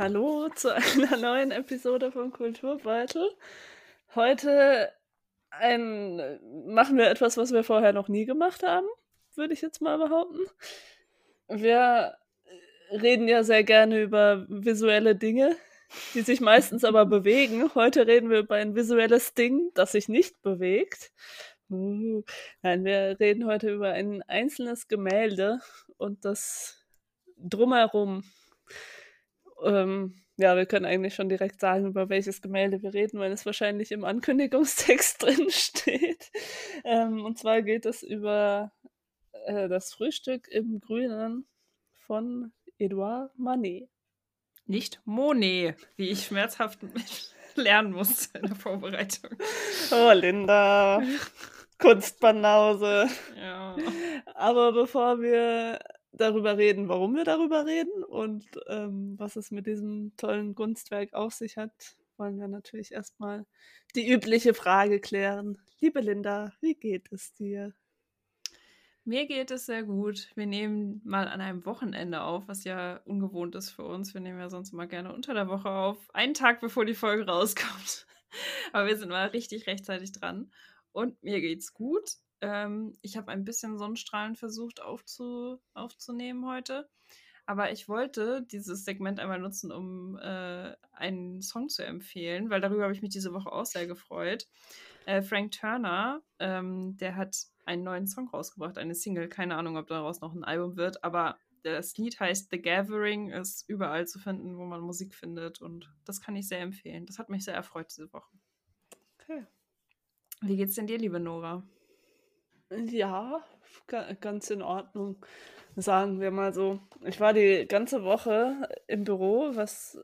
Hallo zu einer neuen Episode von Kulturbeutel. Heute ein, machen wir etwas, was wir vorher noch nie gemacht haben, würde ich jetzt mal behaupten. Wir reden ja sehr gerne über visuelle Dinge, die sich meistens aber bewegen. Heute reden wir über ein visuelles Ding, das sich nicht bewegt. Uh, nein, wir reden heute über ein einzelnes Gemälde und das drumherum. Ähm, ja, wir können eigentlich schon direkt sagen, über welches Gemälde wir reden, weil es wahrscheinlich im Ankündigungstext drin steht. Ähm, und zwar geht es über äh, das Frühstück im Grünen von Edouard Manet. Nicht Monet, wie ich schmerzhaft lernen musste in der Vorbereitung. Oh, Linda. Kunstbanause. Ja. Aber bevor wir darüber reden, warum wir darüber reden und ähm, was es mit diesem tollen Kunstwerk auf sich hat, wollen wir natürlich erstmal die übliche Frage klären. Liebe Linda, wie geht es dir? Mir geht es sehr gut. Wir nehmen mal an einem Wochenende auf, was ja ungewohnt ist für uns. Wir nehmen ja sonst immer gerne unter der Woche auf, einen Tag bevor die Folge rauskommt. Aber wir sind mal richtig rechtzeitig dran. Und mir geht's gut. Ähm, ich habe ein bisschen Sonnenstrahlen versucht aufzu aufzunehmen heute. Aber ich wollte dieses Segment einmal nutzen, um äh, einen Song zu empfehlen, weil darüber habe ich mich diese Woche auch sehr gefreut. Äh, Frank Turner, ähm, der hat einen neuen Song rausgebracht, eine Single. Keine Ahnung, ob daraus noch ein Album wird, aber das Lied heißt The Gathering, ist überall zu finden, wo man Musik findet und das kann ich sehr empfehlen. Das hat mich sehr erfreut diese Woche. Okay. Wie geht's denn dir, liebe Nora? Ja, ganz in Ordnung. Sagen wir mal so. Ich war die ganze Woche im Büro, was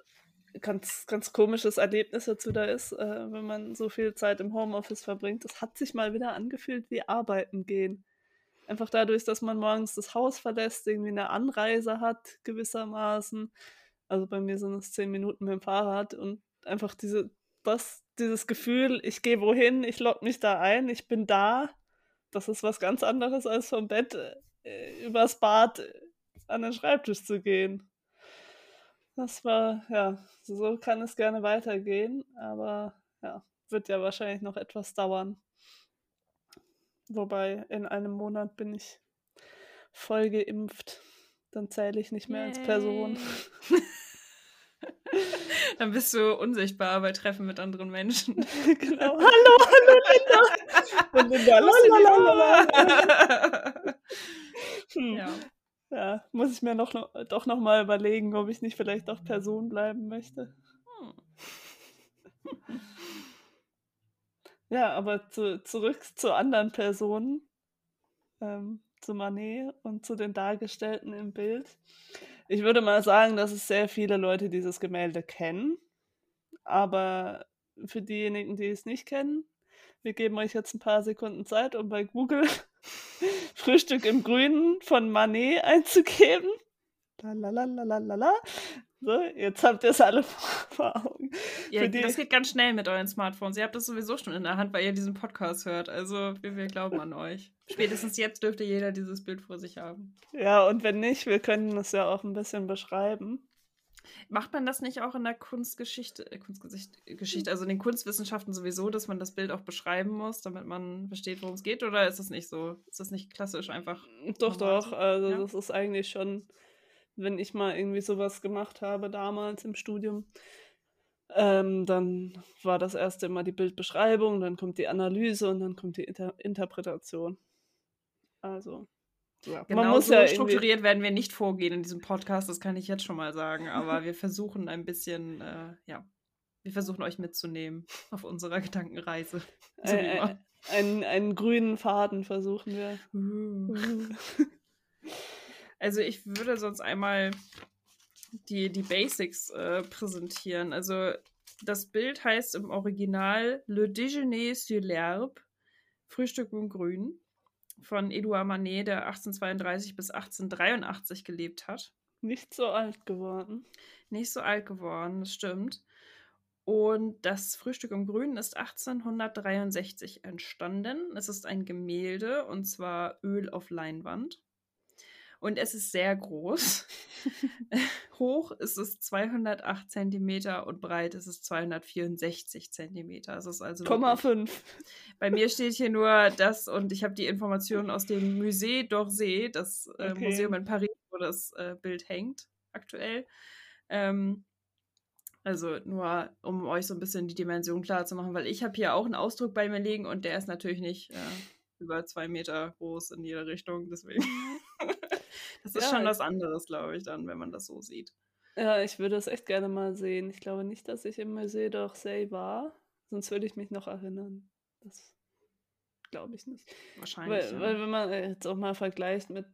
ganz, ganz komisches Erlebnis dazu da ist, äh, wenn man so viel Zeit im Homeoffice verbringt. Es hat sich mal wieder angefühlt wie arbeiten gehen. Einfach dadurch, dass man morgens das Haus verlässt, irgendwie eine Anreise hat, gewissermaßen. Also bei mir sind es zehn Minuten mit dem Fahrrad und einfach diese, das, dieses Gefühl, ich gehe wohin, ich logge mich da ein, ich bin da. Das ist was ganz anderes als vom Bett äh, übers Bad äh, an den Schreibtisch zu gehen. Das war, ja, so kann es gerne weitergehen, aber ja, wird ja wahrscheinlich noch etwas dauern. Wobei in einem Monat bin ich voll geimpft. Dann zähle ich nicht mehr Yay. als Person. Dann bist du unsichtbar bei Treffen mit anderen Menschen. genau. Hallo, hallo Linda. Und Linda, lalalala. hm. Ja. Ja, muss ich mir noch, doch noch mal überlegen, ob ich nicht vielleicht auch Person bleiben möchte. Hm. ja, aber zu, zurück zu anderen Personen, ähm, zu Manet und zu den Dargestellten im Bild. Ich würde mal sagen, dass es sehr viele Leute dieses Gemälde kennen, aber für diejenigen, die es nicht kennen, wir geben euch jetzt ein paar Sekunden Zeit, um bei Google Frühstück im Grünen von Manet einzugeben. Lalalala. So, jetzt habt ihr es alle vor Augen. Ja, das geht ganz schnell mit euren Smartphones. Ihr habt das sowieso schon in der Hand, weil ihr diesen Podcast hört. Also wir, wir glauben an euch. Spätestens jetzt dürfte jeder dieses Bild vor sich haben. Ja, und wenn nicht, wir können es ja auch ein bisschen beschreiben. Macht man das nicht auch in der Kunstgeschichte, äh, Kunstgeschichte, also in den Kunstwissenschaften sowieso, dass man das Bild auch beschreiben muss, damit man versteht, worum es geht? Oder ist das nicht so? Ist das nicht klassisch einfach? Doch, doch. Also ja? das ist eigentlich schon, wenn ich mal irgendwie sowas gemacht habe damals im Studium, ähm, dann war das erste immer die Bildbeschreibung, dann kommt die Analyse und dann kommt die Inter Interpretation. Also ja, genau so ja strukturiert werden wir nicht vorgehen in diesem Podcast, das kann ich jetzt schon mal sagen. Aber wir versuchen ein bisschen, äh, ja, wir versuchen euch mitzunehmen auf unserer Gedankenreise. So äh, einen, einen grünen Faden versuchen wir. Also ich würde sonst einmal die, die Basics äh, präsentieren. Also das Bild heißt im Original Le Déjeuner sur l'herbe, Frühstück im Grün von Edouard Manet, der 1832 bis 1883 gelebt hat. Nicht so alt geworden. Nicht so alt geworden, das stimmt. Und das Frühstück im Grünen ist 1863 entstanden. Es ist ein Gemälde und zwar Öl auf Leinwand. Und es ist sehr groß. hoch ist es 208 Zentimeter und breit ist es 264 Zentimeter. Das ist also Komma 5. Bei mir steht hier nur das und ich habe die Informationen aus dem Musée d'Orsay, das äh, Okay. Museum in Paris, wo das äh, Bild hängt aktuell. Ähm, also nur, um euch so ein bisschen die Dimension klar zu machen, weil ich habe hier auch einen Ausdruck bei mir liegen und der ist natürlich nicht äh, über zwei Meter groß in jede Richtung. Deswegen. Das ist Ja, schon ich- was anderes, glaube ich, dann, wenn man das so sieht. Ja, ich würde das echt gerne mal sehen. Ich glaube nicht, dass ich im Musée d'Orsay war, sonst würde ich mich noch erinnern. Das glaube ich nicht. Wahrscheinlich. Weil, ja. weil wenn man jetzt auch mal vergleicht mit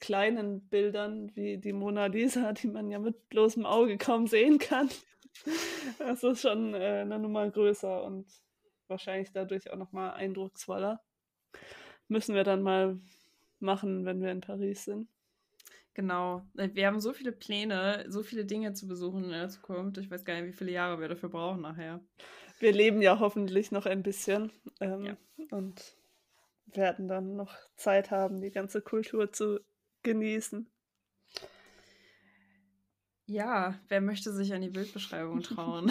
kleinen Bildern wie die Mona Lisa, die man ja mit bloßem Auge kaum sehen kann, das ist schon äh, eine Nummer größer und wahrscheinlich dadurch auch nochmal eindrucksvoller. Müssen wir dann mal machen, wenn wir in Paris sind. Genau. Äh, Wir haben so viele Pläne, so viele Dinge zu besuchen in der Zukunft. Ich weiß gar nicht, wie viele Jahre wir dafür brauchen nachher. Wir leben ja hoffentlich noch ein bisschen ähm, Ja. und werden dann noch Zeit haben, die ganze Kultur zu genießen. Ja, wer möchte sich an die Bildbeschreibung trauen?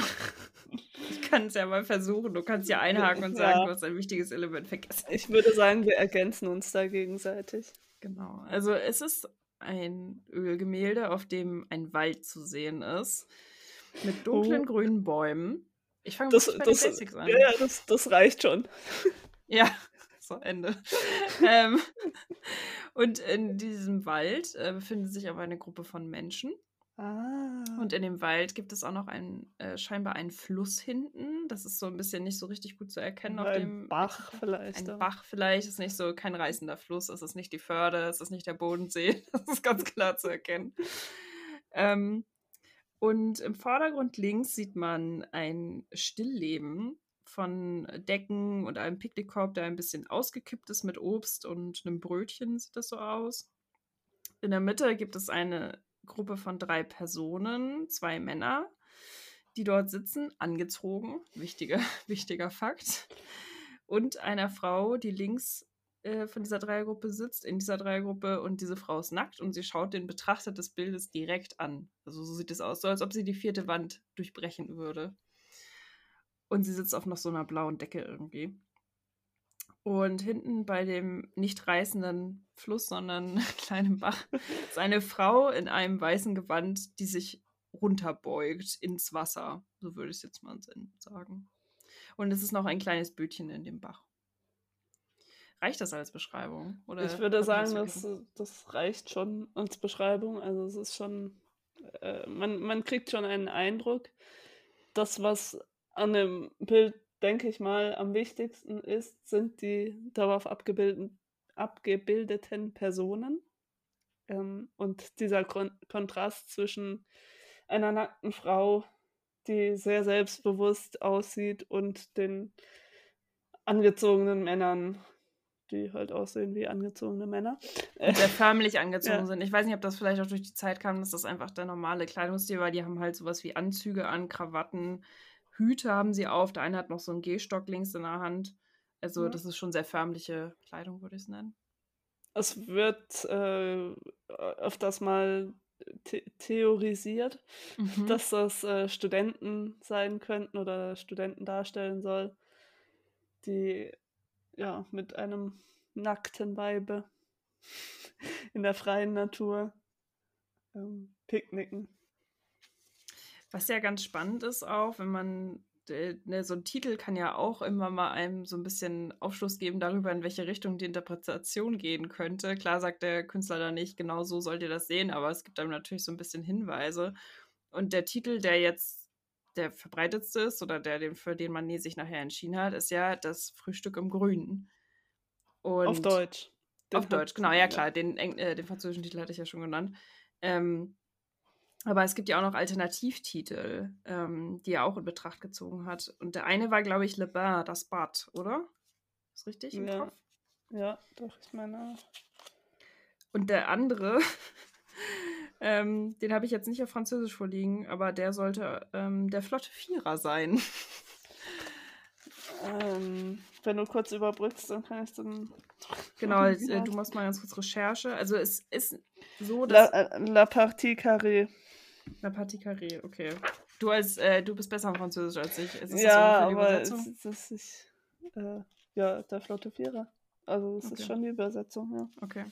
ich kann es ja mal versuchen. Du kannst ja einhaken und sagen, Ja. du hast ein wichtiges Element vergessen. Ich würde sagen, wir ergänzen uns da gegenseitig. Genau. Also es ist ein Ölgemälde, auf dem ein Wald zu sehen ist. Mit dunklen Oh. grünen Bäumen. Ich fange Das, bei das, den Basics an. ja, ja, das, das reicht schon. Ja, so Ende. ähm, und in diesem Wald äh, befindet sich aber eine Gruppe von Menschen. Ah. Und in dem Wald gibt es auch noch einen, äh, scheinbar einen Fluss hinten. Das ist so ein bisschen nicht so richtig gut zu erkennen auf ein dem. Bach vielleicht. Ein auch. Bach vielleicht, ist nicht so kein reißender Fluss, es ist nicht die Förde, es ist nicht der Bodensee, das ist ganz klar zu erkennen. Ähm, und im Vordergrund links sieht man ein Stillleben von Decken und einem Picknickkorb, der ein bisschen ausgekippt ist mit Obst und einem Brötchen, sieht das so aus. In der Mitte gibt es eine Gruppe von drei Personen, zwei Männer, die dort sitzen, angezogen, wichtiger, wichtiger Fakt, und einer Frau, die links äh, von dieser Dreiergruppe sitzt, in dieser Dreiergruppe, und diese Frau ist nackt und sie schaut den Betrachter des Bildes direkt an. Also so sieht es aus, so als ob sie die vierte Wand durchbrechen würde. Und sie sitzt auf noch so einer blauen Decke irgendwie. Und hinten bei dem nicht reißenden Fluss, sondern kleinen Bach, ist eine Frau in einem weißen Gewand, die sich runterbeugt ins Wasser. So würde ich es jetzt mal sagen. Und es ist noch ein kleines Bötchen in dem Bach. Reicht das als Beschreibung? Oder ich würde sagen, das, das reicht schon als Beschreibung. Also es ist schon, äh, man, man kriegt schon einen Eindruck. Das, was an dem Bild, denke ich mal, am wichtigsten ist, sind die darauf abgebildeten, abgebildeten Personen. Ähm, und dieser Kon Kontrast zwischen einer nackten Frau, die sehr selbstbewusst aussieht, und den angezogenen Männern, die halt aussehen wie angezogene Männer. Und sehr förmlich angezogen Ja. sind. Ich weiß nicht, ob das vielleicht auch durch die Zeit kam, dass das einfach der normale Kleidungsstil war. Die haben halt sowas wie Anzüge an, Krawatten, Hüte haben sie auf. Der eine hat noch so einen Gehstock links in der Hand. Also, Ja. das ist schon sehr förmliche Kleidung, würde ich es nennen. Es wird äh, öfters mal the theorisiert, Mhm. dass das äh, Studenten sein könnten oder Studenten darstellen soll, die ja mit einem nackten Weibe in der freien Natur ähm, picknicken. Was ja ganz spannend ist auch, wenn man, äh, ne, so ein Titel kann ja auch immer mal einem so ein bisschen Aufschluss geben darüber, in welche Richtung die Interpretation gehen könnte. Klar sagt der Künstler da nicht, genau so sollt ihr das sehen, aber es gibt einem natürlich so ein bisschen Hinweise. Und der Titel, der jetzt der verbreitetste ist oder der, den, für den man sich nachher entschieden hat, ist ja das Frühstück im Grünen. Und Auf Deutsch. Den auf Deutsch, genau, ja klar, den, äh, den französischen Titel hatte ich ja schon genannt. Ähm, aber es gibt ja auch noch Alternativtitel, ähm, die er auch in Betracht gezogen hat. Und der eine war, glaube ich, Le Bain, das Bad, oder? Ist richtig im Ja. Kopf? Ja, doch, ich meine. Und der andere, ähm, den habe ich jetzt nicht auf Französisch vorliegen, aber der sollte ähm, der Flotte Vierer sein. Ähm, wenn du kurz überbrückst, dann kann ich dann. genau, äh, du machst mal ganz kurz Recherche. Also es ist so, La, dass äh, La Partie Carrée. La Pâtisserie, okay. Du als äh, du bist besser im Französisch als ich. Ist ja, aber es ist, ist äh, ja der Flotte Vierer. Also es okay. ist schon die Übersetzung, ja. Okay.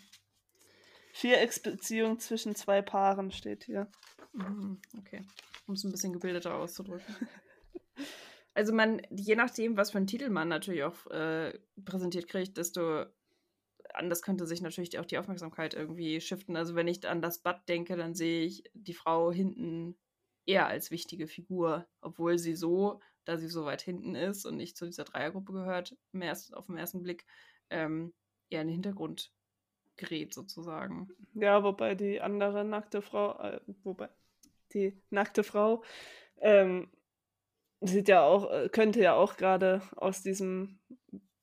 Vierecksbeziehung zwischen zwei Paaren steht hier. Mhm, okay. Um es ein bisschen gebildeter auszudrücken. also man, je nachdem, was für einen Titel man natürlich auch äh, präsentiert kriegt, desto anders könnte sich natürlich auch die Aufmerksamkeit irgendwie shiften. Also wenn ich an das Bad denke, dann sehe ich die Frau hinten eher als wichtige Figur, obwohl sie so, da sie so weit hinten ist und nicht zu dieser Dreiergruppe gehört, ersten, auf den ersten Blick ähm, eher in den Hintergrund gerät sozusagen. Ja, wobei die andere nackte Frau, äh, wobei die nackte Frau ähm, sieht ja auch, äh, könnte ja auch gerade aus diesem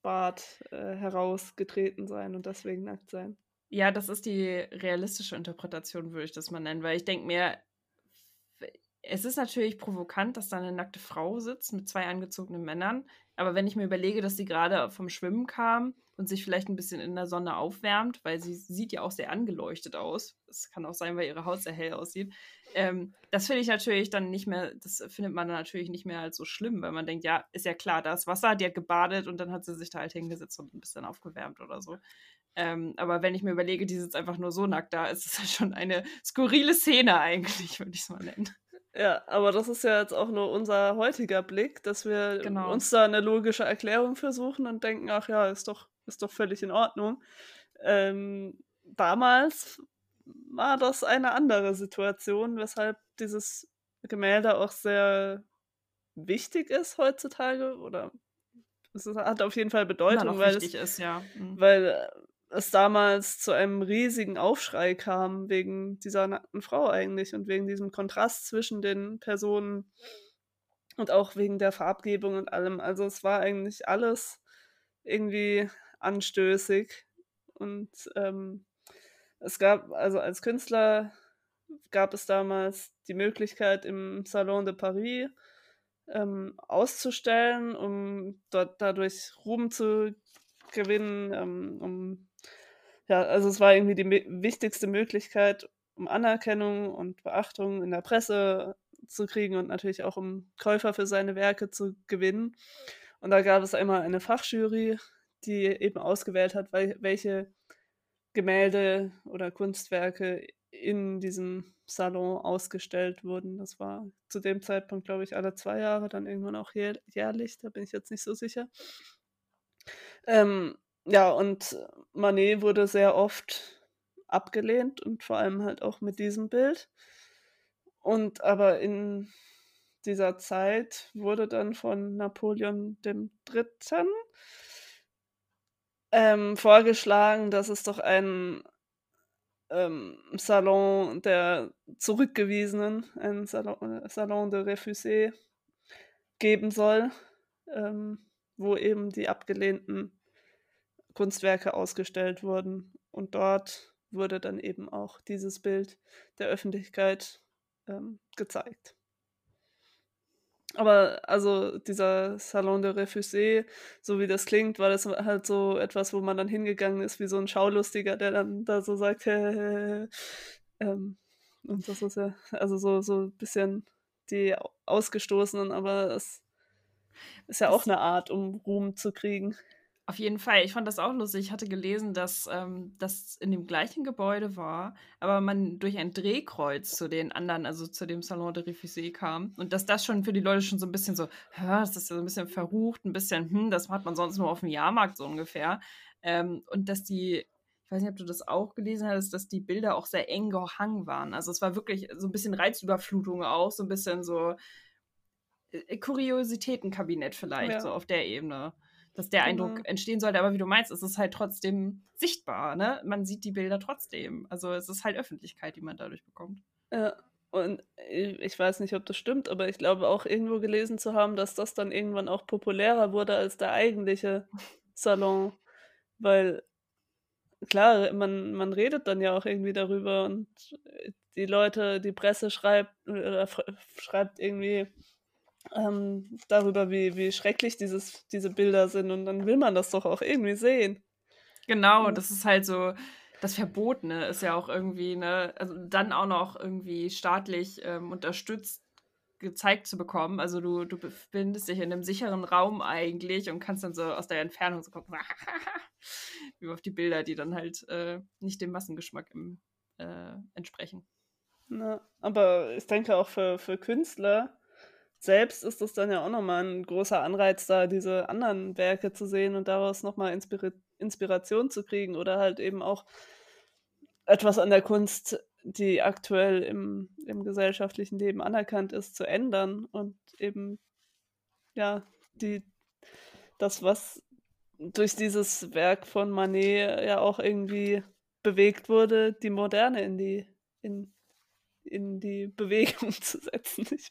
Bad äh, herausgetreten sein und deswegen nackt sein. Ja, das ist die realistische Interpretation, würde ich das mal nennen, weil ich denke mir, es ist natürlich provokant, dass da eine nackte Frau sitzt mit zwei angezogenen Männern, aber wenn ich mir überlege, dass sie gerade vom Schwimmen kam und sich vielleicht ein bisschen in der Sonne aufwärmt, weil sie sieht ja auch sehr angeleuchtet aus. Es kann auch sein, weil ihre Haut sehr hell aussieht. Ähm, das finde ich natürlich dann nicht mehr, das findet man dann natürlich nicht mehr als so schlimm, weil man denkt, ja, ist ja klar, da ist Wasser, die hat gebadet und dann hat sie sich da halt hingesetzt und ein bisschen aufgewärmt oder so. Ähm, aber wenn ich mir überlege, die sitzt einfach nur so nackt da, ist es ja schon eine skurrile Szene eigentlich, würde ich es mal nennen. Ja, aber das ist ja jetzt auch nur unser heutiger Blick, dass wir genau. uns da eine logische Erklärung versuchen und denken, ach ja, ist doch ist doch völlig in Ordnung. Ähm, damals war das eine andere Situation, weshalb dieses Gemälde auch sehr wichtig ist heutzutage oder es hat auf jeden Fall Bedeutung, weil es, ist, ja. mhm. weil es damals zu einem riesigen Aufschrei kam wegen dieser nackten Frau eigentlich und wegen diesem Kontrast zwischen den Personen und auch wegen der Farbgebung und allem. Also es war eigentlich alles irgendwie anstößig. Und ähm, es gab, also als Künstler gab es damals die Möglichkeit im Salon de Paris ähm, auszustellen, um dort dadurch Ruhm zu gewinnen, ähm, um ja, also es war irgendwie die wichtigste Möglichkeit, um Anerkennung und Beachtung in der Presse zu kriegen und natürlich auch um Käufer für seine Werke zu gewinnen. Und da gab es einmal eine Fachjury, die eben ausgewählt hat, welche Gemälde oder Kunstwerke in diesem Salon ausgestellt wurden. Das war zu dem Zeitpunkt, glaube ich, alle zwei Jahre, dann irgendwann auch jährlich, da bin ich jetzt nicht so sicher. Ähm, ja, und Manet wurde sehr oft abgelehnt und vor allem halt auch mit diesem Bild. Und aber in dieser Zeit wurde dann von Napoleon III ähm, vorgeschlagen, dass es doch ein ähm, Salon der Zurückgewiesenen, ein Salon, Salon de Refusés geben soll, ähm, wo eben die abgelehnten Kunstwerke ausgestellt wurden. Und dort wurde dann eben auch dieses Bild der Öffentlichkeit ähm, gezeigt. Aber also dieser Salon de Refusé, so wie das klingt, war das halt so etwas, wo man dann hingegangen ist, wie so ein Schaulustiger, der dann da so sagt, hä, ähm, und das ist ja, also so, so ein bisschen die Ausgestoßenen, aber es ist ja auch eine Art, um Ruhm zu kriegen. Auf jeden Fall. Ich fand das auch lustig. Ich hatte gelesen, dass ähm, das in dem gleichen Gebäude war, aber man durch ein Drehkreuz zu den anderen, also zu dem Salon de Refusé kam. Und dass das schon für die Leute schon so ein bisschen so, das ist ja so ein bisschen verrucht, ein bisschen, hm, das hat man sonst nur auf dem Jahrmarkt so ungefähr. Ähm, und dass die, ich weiß nicht, ob du das auch gelesen hast, dass die Bilder auch sehr eng gehangen waren. Also es war wirklich so ein bisschen Reizüberflutung auch, so ein bisschen so äh, Kuriositätenkabinett vielleicht, ja. so auf der Ebene dass der genau. Eindruck entstehen sollte. Aber wie du meinst, ist es halt trotzdem sichtbar. Ne? Man sieht die Bilder trotzdem. Also es ist halt Öffentlichkeit, die man dadurch bekommt. Ja, und ich weiß nicht, ob das stimmt, aber ich glaube auch irgendwo gelesen zu haben, dass das dann irgendwann auch populärer wurde als der eigentliche Salon. Weil klar, man, man redet dann ja auch irgendwie darüber und die Leute, die Presse schreibt, äh, schreibt irgendwie ähm, darüber, wie, wie schrecklich dieses, diese Bilder sind. Und dann will man das doch auch irgendwie sehen. Genau, das ist halt so, das Verbotene ist ja auch irgendwie, ne, also dann auch noch irgendwie staatlich ähm, unterstützt gezeigt zu bekommen. Also du, du befindest dich in einem sicheren Raum eigentlich und kannst dann so aus der Entfernung so gucken, wie auf die Bilder, die dann halt äh, nicht dem Massengeschmack im, äh, entsprechen. Na, aber ich denke auch für, für Künstler selbst ist das dann ja auch nochmal ein großer Anreiz, da diese anderen Werke zu sehen und daraus nochmal Inspira Inspiration zu kriegen oder halt eben auch etwas an der Kunst, die aktuell im, im gesellschaftlichen Leben anerkannt ist, zu ändern und eben ja, die, das, was durch dieses Werk von Manet ja auch irgendwie bewegt wurde, die Moderne in die, in, in die Bewegung zu setzen. Ich,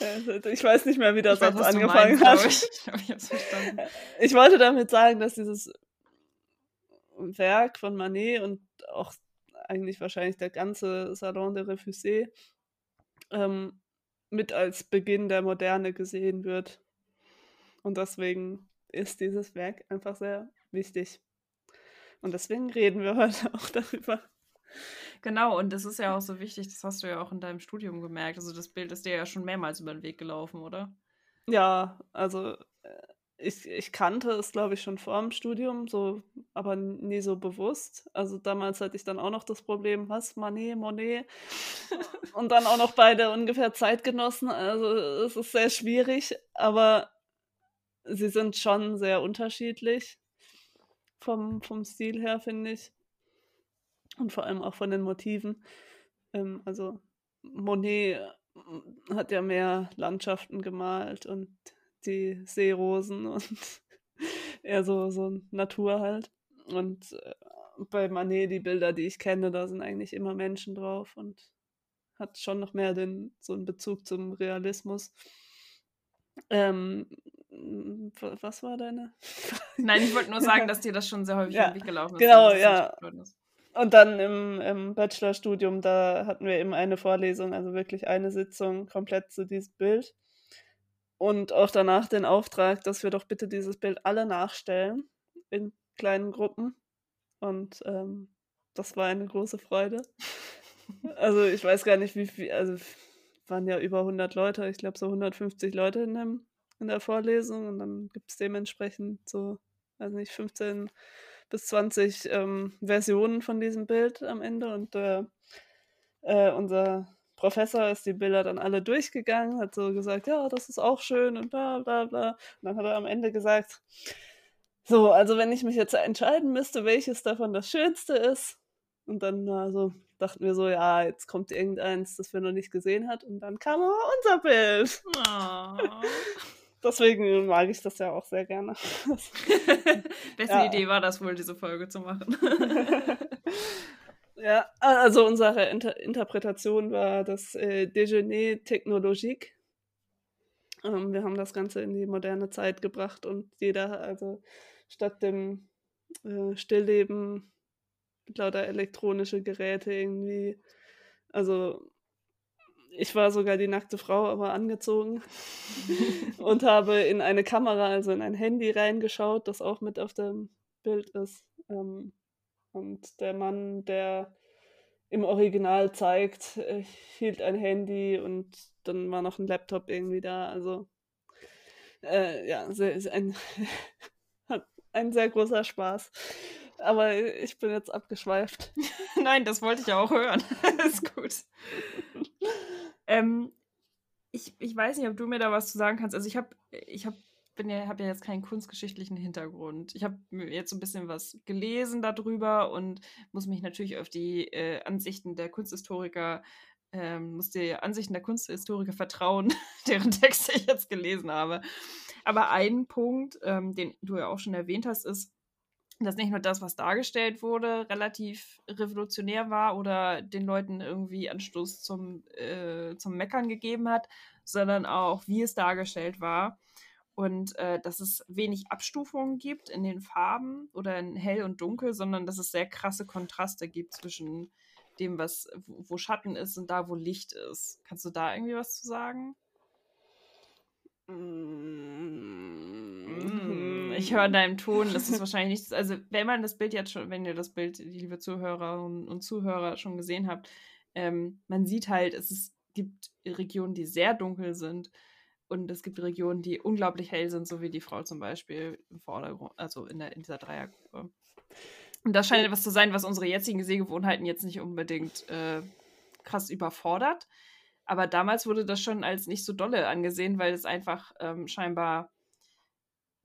also, ich weiß nicht mehr, wie das Satz angefangen meinst, hat. Ich. Ich, ich wollte damit sagen, dass dieses Werk von Manet und auch eigentlich wahrscheinlich der ganze Salon de Refusé ähm, mit als Beginn der Moderne gesehen wird. Und deswegen ist dieses Werk einfach sehr wichtig. Und deswegen reden wir heute auch darüber. Genau, und das ist ja auch so wichtig, das hast du ja auch in deinem Studium gemerkt. Also das Bild ist dir ja schon mehrmals über den Weg gelaufen, oder? Ja, also äh, ich, ich kannte es, glaube ich, schon vor dem Studium, so, aber nie so bewusst. Also damals hatte ich dann auch noch das Problem, was, Manet, Monet und dann auch noch beide ungefähr Zeitgenossen. Also es ist sehr schwierig, aber sie sind schon sehr unterschiedlich vom, vom Stil her, finde ich. Und vor allem auch von den Motiven. Ähm, also Monet hat ja mehr Landschaften gemalt und die Seerosen und eher so, so Natur halt. Und äh, bei Manet, die Bilder, die ich kenne, da sind eigentlich immer Menschen drauf und hat schon noch mehr den, so einen Bezug zum Realismus. Ähm, was war deine? Nein, ich wollte nur sagen, dass dir das schon sehr häufig ja, gelaufen ist. Genau, ja. Und dann im, im Bachelorstudium, da hatten wir eben eine Vorlesung, also wirklich eine Sitzung komplett zu diesem Bild und auch danach den Auftrag, dass wir doch bitte dieses Bild alle nachstellen in kleinen Gruppen. Und ähm, das war eine große Freude. Also ich weiß gar nicht, wie viel, also waren ja über 100 Leute, ich glaube so 150 Leute in, dem, in der Vorlesung und dann gibt es dementsprechend so, weiß nicht, 15 bis 20 ähm, Versionen von diesem Bild am Ende und äh, äh, unser Professor ist die Bilder dann alle durchgegangen, hat so gesagt, ja, das ist auch schön und bla bla bla. Und dann hat er am Ende gesagt, so, also wenn ich mich jetzt entscheiden müsste, welches davon das Schönste ist, und dann also, dachten wir so, ja, jetzt kommt irgendeins, das wir noch nicht gesehen hat, und dann kam aber unser Bild. Oh. Deswegen mag ich das ja auch sehr gerne. Beste ja. Idee war das wohl, diese Folge zu machen. Ja, also unsere Inter Interpretation war das äh, Déjeuner technologique. Ähm, wir haben das Ganze in die moderne Zeit gebracht und jeder, also statt dem äh, Stillleben lauter elektronische Geräte irgendwie, also ich war sogar die nackte Frau, aber angezogen und habe in eine Kamera, also in ein Handy reingeschaut, das auch mit auf dem Bild ist. Ähm, und der Mann, der im Original zeigt, äh, hielt ein Handy und dann war noch ein Laptop irgendwie da. Also äh, ja, ein, ein sehr großer Spaß. Aber ich bin jetzt abgeschweift. Nein, das wollte ich ja auch hören. ist gut. Ähm, ich, ich weiß nicht, ob du mir da was zu sagen kannst. Also ich habe ich hab bin ja, habe ja jetzt keinen kunstgeschichtlichen Hintergrund. Ich habe jetzt so ein bisschen was gelesen darüber und muss mich natürlich auf die äh, Ansichten der Kunsthistoriker, ähm, muss die Ansichten der Kunsthistoriker vertrauen, deren Texte ich jetzt gelesen habe. Aber ein Punkt, ähm, den du ja auch schon erwähnt hast, ist, dass nicht nur das, was dargestellt wurde, relativ revolutionär war oder den Leuten irgendwie Anstoß zum, äh, zum Meckern gegeben hat, sondern auch, wie es dargestellt war und äh, dass es wenig Abstufungen gibt in den Farben oder in hell und dunkel, sondern dass es sehr krasse Kontraste gibt zwischen dem, was wo Schatten ist und da, wo Licht ist. Kannst du da irgendwie was zu sagen? Mm, ich höre deinem Ton, das ist wahrscheinlich nicht. Also, wenn man das Bild jetzt schon, wenn ihr das Bild, liebe Zuhörerinnen und Zuhörer, schon gesehen habt, ähm, man sieht halt, es ist, gibt Regionen, die sehr dunkel sind und es gibt Regionen, die unglaublich hell sind, so wie die Frau zum Beispiel im Vordergrund, also in, der, in dieser Dreiergruppe. Und das scheint etwas zu sein, was unsere jetzigen Sehgewohnheiten jetzt nicht unbedingt äh, krass überfordert. Aber damals wurde das schon als nicht so dolle angesehen, weil es einfach ähm, scheinbar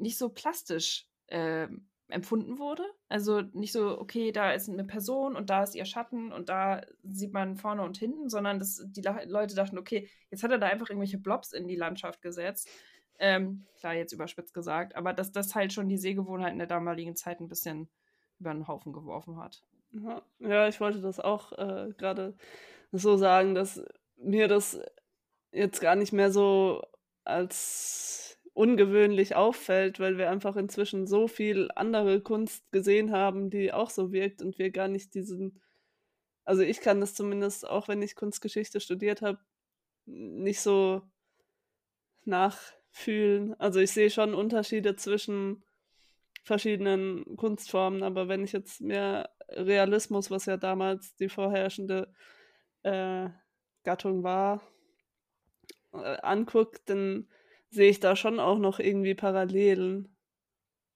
nicht so plastisch äh, empfunden wurde. Also nicht so, okay, da ist eine Person und da ist ihr Schatten und da sieht man vorne und hinten, sondern das, die Leute dachten, okay, jetzt hat er da einfach irgendwelche Blobs in die Landschaft gesetzt. Ähm, klar, jetzt überspitzt gesagt, aber dass das halt schon die Sehgewohnheiten der damaligen Zeit ein bisschen über den Haufen geworfen hat. Ja, ich wollte das auch äh, gerade so sagen, dass mir das jetzt gar nicht mehr so als ungewöhnlich auffällt, weil wir einfach inzwischen so viel andere Kunst gesehen haben, die auch so wirkt und wir gar nicht diesen, also ich kann das zumindest auch, wenn ich Kunstgeschichte studiert habe, nicht so nachfühlen. Also ich sehe schon Unterschiede zwischen verschiedenen Kunstformen, aber wenn ich jetzt mehr Realismus, was ja damals die vorherrschende äh, Gattung war, äh, anguckt, dann sehe ich da schon auch noch irgendwie Parallelen.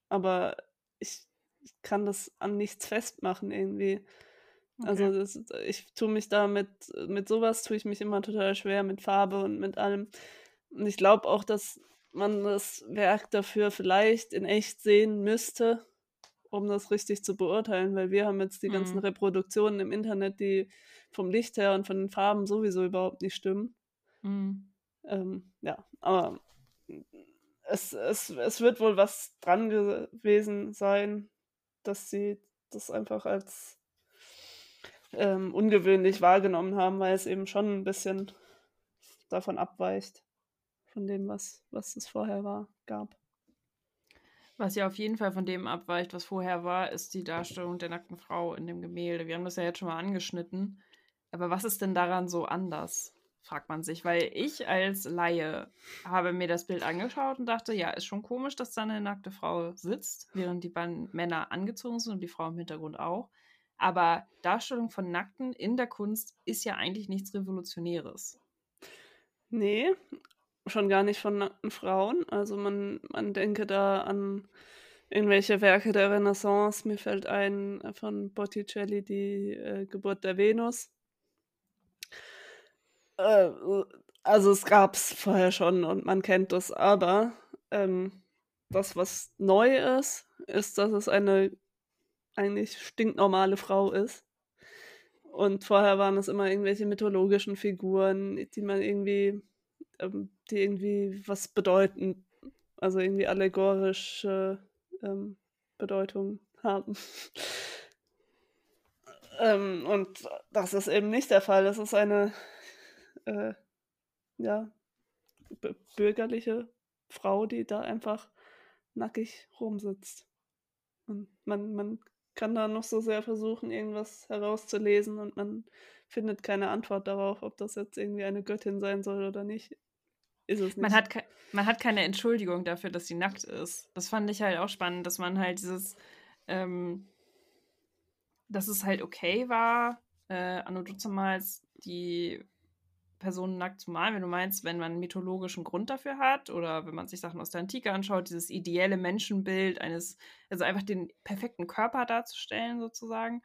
Aber ich, ich kann das an nichts festmachen irgendwie. Also okay. Also das, ich tue mich da mit, mit sowas tue ich mich immer total schwer, mit Farbe und mit allem. Und ich glaube auch, dass man das Werk dafür vielleicht in echt sehen müsste, um das richtig zu beurteilen, weil wir haben jetzt die mhm. ganzen Reproduktionen im Internet, die vom Licht her und von den Farben sowieso überhaupt nicht stimmen. Mhm. Ähm, ja, aber es, es, es wird wohl was dran gewesen sein, dass sie das einfach als ähm, ungewöhnlich wahrgenommen haben, weil es eben schon ein bisschen davon abweicht, von dem, was, was es vorher war, gab. Was ja auf jeden Fall von dem abweicht, was vorher war, ist die Darstellung der nackten Frau in dem Gemälde. Wir haben das ja jetzt schon mal angeschnitten. Aber was ist denn daran so anders? Fragt man sich, weil ich als Laie habe mir das Bild angeschaut und dachte, ja, ist schon komisch, dass da eine nackte Frau sitzt, während die beiden Männer angezogen sind und die Frau im Hintergrund auch. Aber Darstellung von Nackten in der Kunst ist ja eigentlich nichts Revolutionäres. Nee, schon gar nicht von nackten Frauen. Also man, man denke da an irgendwelche Werke der Renaissance. Mir fällt ein von Botticelli die äh, Geburt der Venus. Äh, also es gab es vorher schon und man kennt das, aber ähm, das, was neu ist, ist, dass es eine eigentlich stinknormale Frau ist. Und vorher waren es immer irgendwelche mythologischen Figuren, die man irgendwie ähm, die irgendwie was bedeuten, also irgendwie allegorische ähm, Bedeutung haben. ähm, und das ist eben nicht der Fall. Das ist eine äh, ja, bürgerliche Frau, die da einfach nackig rumsitzt. Und man, man kann da noch so sehr versuchen, irgendwas herauszulesen und man findet keine Antwort darauf, ob das jetzt irgendwie eine Göttin sein soll oder nicht. Ist es nicht. Man hat, man hat keine Entschuldigung dafür, dass sie nackt ist. Das fand ich halt auch spannend, dass man halt dieses, ähm, dass es halt okay war, äh, Anno damals die Personen nackt zu malen, wenn du meinst, wenn man einen mythologischen Grund dafür hat oder wenn man sich Sachen aus der Antike anschaut, dieses ideelle Menschenbild eines, also einfach den perfekten Körper darzustellen sozusagen.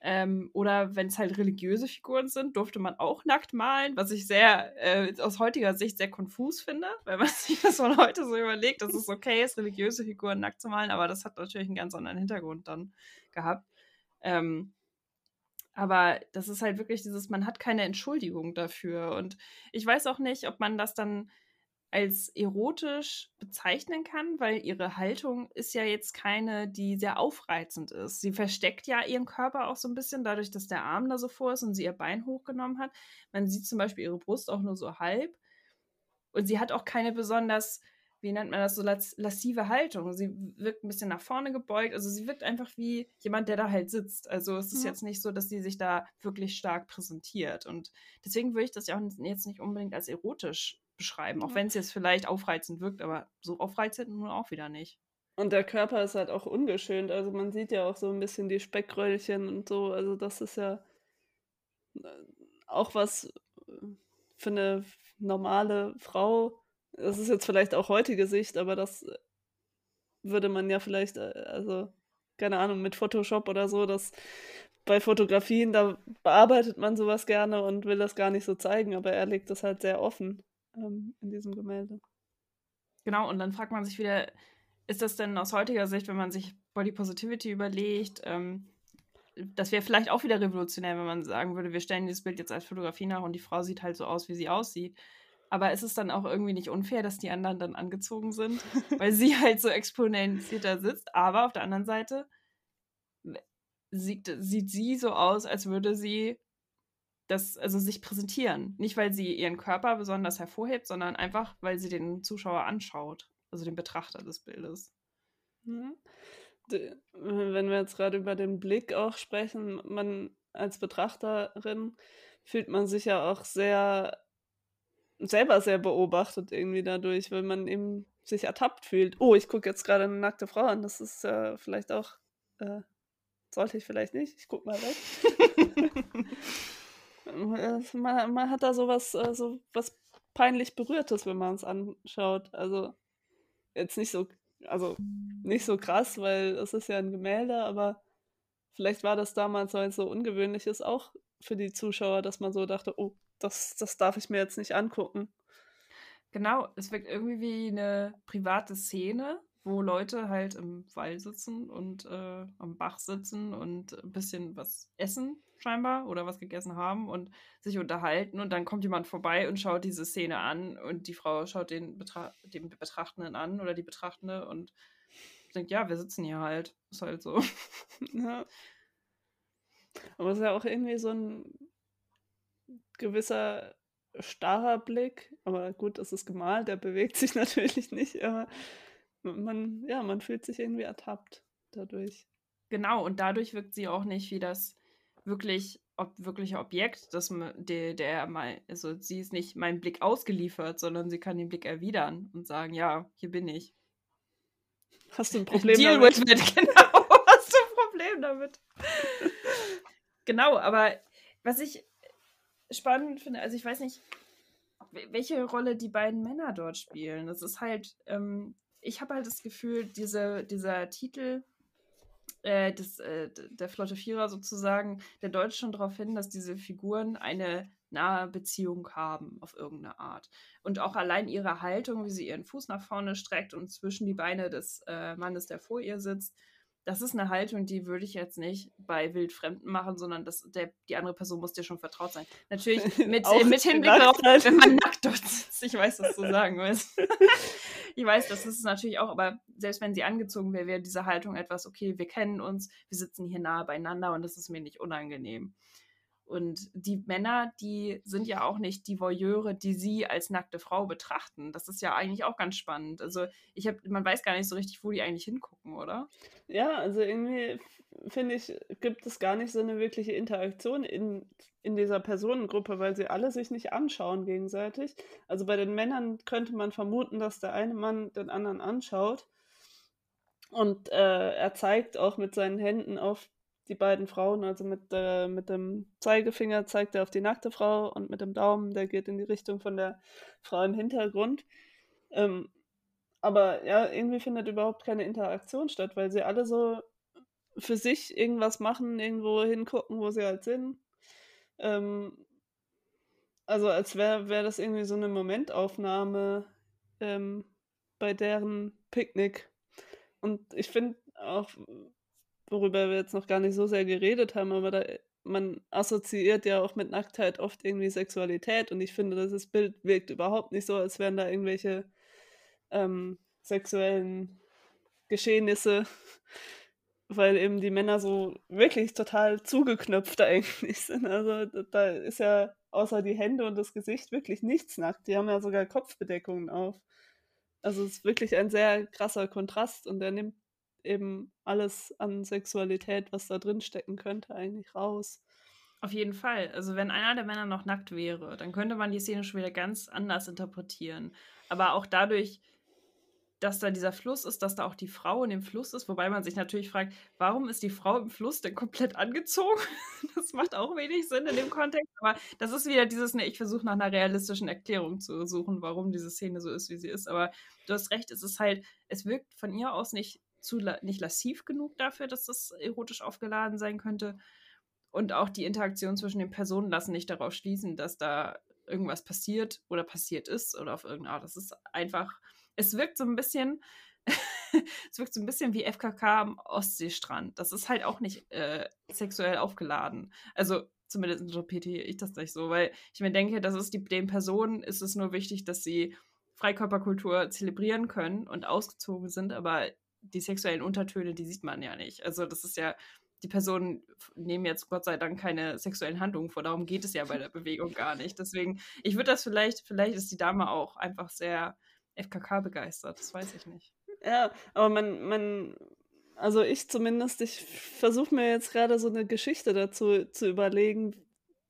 Ähm, oder wenn es halt religiöse Figuren sind, durfte man auch nackt malen, was ich sehr äh, aus heutiger Sicht sehr konfus finde, wenn man sich das von heute so überlegt, dass es okay ist, religiöse Figuren nackt zu malen, aber das hat natürlich einen ganz anderen Hintergrund dann gehabt. Ähm, aber das ist halt wirklich dieses, man hat keine Entschuldigung dafür. Und ich weiß auch nicht, ob man das dann als erotisch bezeichnen kann, weil ihre Haltung ist ja jetzt keine, die sehr aufreizend ist. Sie versteckt ja ihren Körper auch so ein bisschen, dadurch, dass der Arm da so vor ist und sie ihr Bein hochgenommen hat. Man sieht zum Beispiel ihre Brust auch nur so halb. Und sie hat auch keine besonders, wie nennt man das, so lassive Haltung. Sie wirkt ein bisschen nach vorne gebeugt. Also sie wirkt einfach wie jemand, der da halt sitzt. Also es ist ja. jetzt nicht so, dass sie sich da wirklich stark präsentiert. Und deswegen würde ich das ja auch jetzt nicht unbedingt als erotisch beschreiben, auch wenn es jetzt vielleicht aufreizend wirkt, aber so aufreizend nun auch wieder nicht. Und der Körper ist halt auch ungeschönt. Also man sieht ja auch so ein bisschen die Speckröllchen und so. Also das ist ja äh, auch was äh, für eine normale Frau. Das ist jetzt vielleicht auch heutige Sicht, aber das würde man ja vielleicht, äh, also keine Ahnung, mit Photoshop oder so, dass bei Fotografien, da bearbeitet man sowas gerne und will das gar nicht so zeigen, aber er legt das halt sehr offen ähm, in diesem Gemälde. Genau, und dann fragt man sich wieder, ist das denn aus heutiger Sicht, wenn man sich Body Positivity überlegt, ähm, das wäre vielleicht auch wieder revolutionär, wenn man sagen würde, wir stellen dieses Bild jetzt als Fotografie nach und die Frau sieht halt so aus, wie sie aussieht. Aber ist es dann auch irgendwie nicht unfair, dass die anderen dann angezogen sind, weil sie halt so exponentiell da sitzt? Aber auf der anderen Seite sieht, sieht sie so aus, als würde sie das, also sich präsentieren. Nicht, weil sie ihren Körper besonders hervorhebt, sondern einfach, weil sie den Zuschauer anschaut, also den Betrachter des Bildes. Mhm. Wenn wir jetzt gerade über den Blick auch sprechen, man als Betrachterin fühlt man sich ja auch sehr selber sehr beobachtet irgendwie dadurch, weil man eben sich ertappt fühlt. Oh, ich gucke jetzt gerade eine nackte Frau an. Das ist äh, vielleicht auch, äh, sollte ich vielleicht nicht. Ich gucke mal weg. man, man, hat da sowas, äh, so was peinlich Berührtes, wenn man es anschaut. Also jetzt nicht so, also nicht so krass, weil es ist ja ein Gemälde, aber vielleicht war das damals, weil es so ungewöhnlich ist, auch für die Zuschauer, dass man so dachte, oh, das, das darf ich mir jetzt nicht angucken. Genau, es wirkt irgendwie wie eine private Szene, wo Leute halt im Wald sitzen und äh, am Bach sitzen und ein bisschen was essen, scheinbar, oder was gegessen haben und sich unterhalten. Und dann kommt jemand vorbei und schaut diese Szene an und die Frau schaut den, Betra den Betrachtenden an oder die Betrachtende und denkt, ja, wir sitzen hier halt. Ist halt so. Ja. Aber es ist ja auch irgendwie so ein gewisser starrer Blick, aber gut, das ist gemalt, der bewegt sich natürlich nicht, aber man, ja, man fühlt sich irgendwie ertappt dadurch. Genau, und dadurch wirkt sie auch nicht wie das wirklich ob, wirkliche Objekt, das der, der mal, also sie ist nicht meinem Blick ausgeliefert, sondern sie kann den Blick erwidern und sagen, ja, hier bin ich. Hast du ein Problem Deal damit? With it, genau, hast du ein Problem damit. genau, aber was ich spannend finde, also ich weiß nicht, welche Rolle die beiden Männer dort spielen. Das ist halt, ähm, ich habe halt das Gefühl, diese, dieser Titel äh, des, äh, der Flotte Vierer sozusagen, der deutet schon darauf hin, dass diese Figuren eine nahe Beziehung haben auf irgendeine Art. Und auch allein ihre Haltung, wie sie ihren Fuß nach vorne streckt und zwischen die Beine des äh, Mannes, der vor ihr sitzt, das ist eine Haltung, die würde ich jetzt nicht bei Wildfremden machen, sondern das, der, die andere Person muss dir schon vertraut sein. Natürlich mit, äh, mit Hinblick darauf, wenn man nackt dort sitzt. Ich weiß, was du sagen willst. ich weiß, das ist es natürlich auch, aber selbst wenn sie angezogen wäre, wäre diese Haltung etwas, okay, wir kennen uns, wir sitzen hier nahe beieinander und das ist mir nicht unangenehm. Und die Männer, die sind ja auch nicht die Voyeure, die sie als nackte Frau betrachten. Das ist ja eigentlich auch ganz spannend. Also ich habe, man weiß gar nicht so richtig, wo die eigentlich hingucken, oder? Ja, also irgendwie finde ich, gibt es gar nicht so eine wirkliche Interaktion in, in dieser Personengruppe, weil sie alle sich nicht anschauen gegenseitig. Also bei den Männern könnte man vermuten, dass der eine Mann den anderen anschaut. Und äh, er zeigt auch mit seinen Händen auf die beiden Frauen, also mit, äh, mit dem Zeigefinger zeigt er auf die nackte Frau und mit dem Daumen, der geht in die Richtung von der Frau im Hintergrund. Ähm, aber ja, irgendwie findet überhaupt keine Interaktion statt, weil sie alle so für sich irgendwas machen, irgendwo hingucken, wo sie halt sind. Ähm, also als wäre wär das irgendwie so eine Momentaufnahme ähm, bei deren Picknick. Und ich finde auch, worüber wir jetzt noch gar nicht so sehr geredet haben, aber da, man assoziiert ja auch mit Nacktheit oft irgendwie Sexualität und ich finde, dieses Bild wirkt überhaupt nicht so, als wären da irgendwelche ähm, sexuellen Geschehnisse, weil eben die Männer so wirklich total zugeknöpft eigentlich sind. Also da ist ja außer die Hände und das Gesicht wirklich nichts nackt. Die haben ja sogar Kopfbedeckungen auf. Also es ist wirklich ein sehr krasser Kontrast und der nimmt eben alles an Sexualität, was da drin stecken könnte, eigentlich raus. Auf jeden Fall. Also wenn einer der Männer noch nackt wäre, dann könnte man die Szene schon wieder ganz anders interpretieren. Aber auch dadurch, dass da dieser Fluss ist, dass da auch die Frau in dem Fluss ist, wobei man sich natürlich fragt, warum ist die Frau im Fluss denn komplett angezogen? Das macht auch wenig Sinn in dem Kontext, aber das ist wieder dieses, ne, ich versuche nach einer realistischen Erklärung zu suchen, warum diese Szene so ist, wie sie ist, aber du hast recht, es ist halt, es wirkt von ihr aus nicht zu nicht lassiv genug dafür, dass das erotisch aufgeladen sein könnte. Und auch die Interaktion zwischen den Personen lassen nicht darauf schließen, dass da irgendwas passiert oder passiert ist oder auf irgendeine Art. Das ist einfach es wirkt so ein bisschen, es wirkt so ein bisschen wie FKK am Ostseestrand. Das ist halt auch nicht äh, sexuell aufgeladen. Also zumindest interpretiere ich das nicht so, weil ich mir denke, das ist die, den Personen ist es nur wichtig, dass sie Freikörperkultur zelebrieren können und ausgezogen sind, aber die sexuellen Untertöne, die sieht man ja nicht. Also das ist ja, die Personen nehmen jetzt Gott sei Dank keine sexuellen Handlungen vor, darum geht es ja bei der Bewegung gar nicht. Deswegen, ich würde das vielleicht, vielleicht ist die Dame auch einfach sehr FKK begeistert, das weiß ich nicht. Ja, aber man, man, also ich zumindest, ich versuche mir jetzt gerade so eine Geschichte dazu zu überlegen,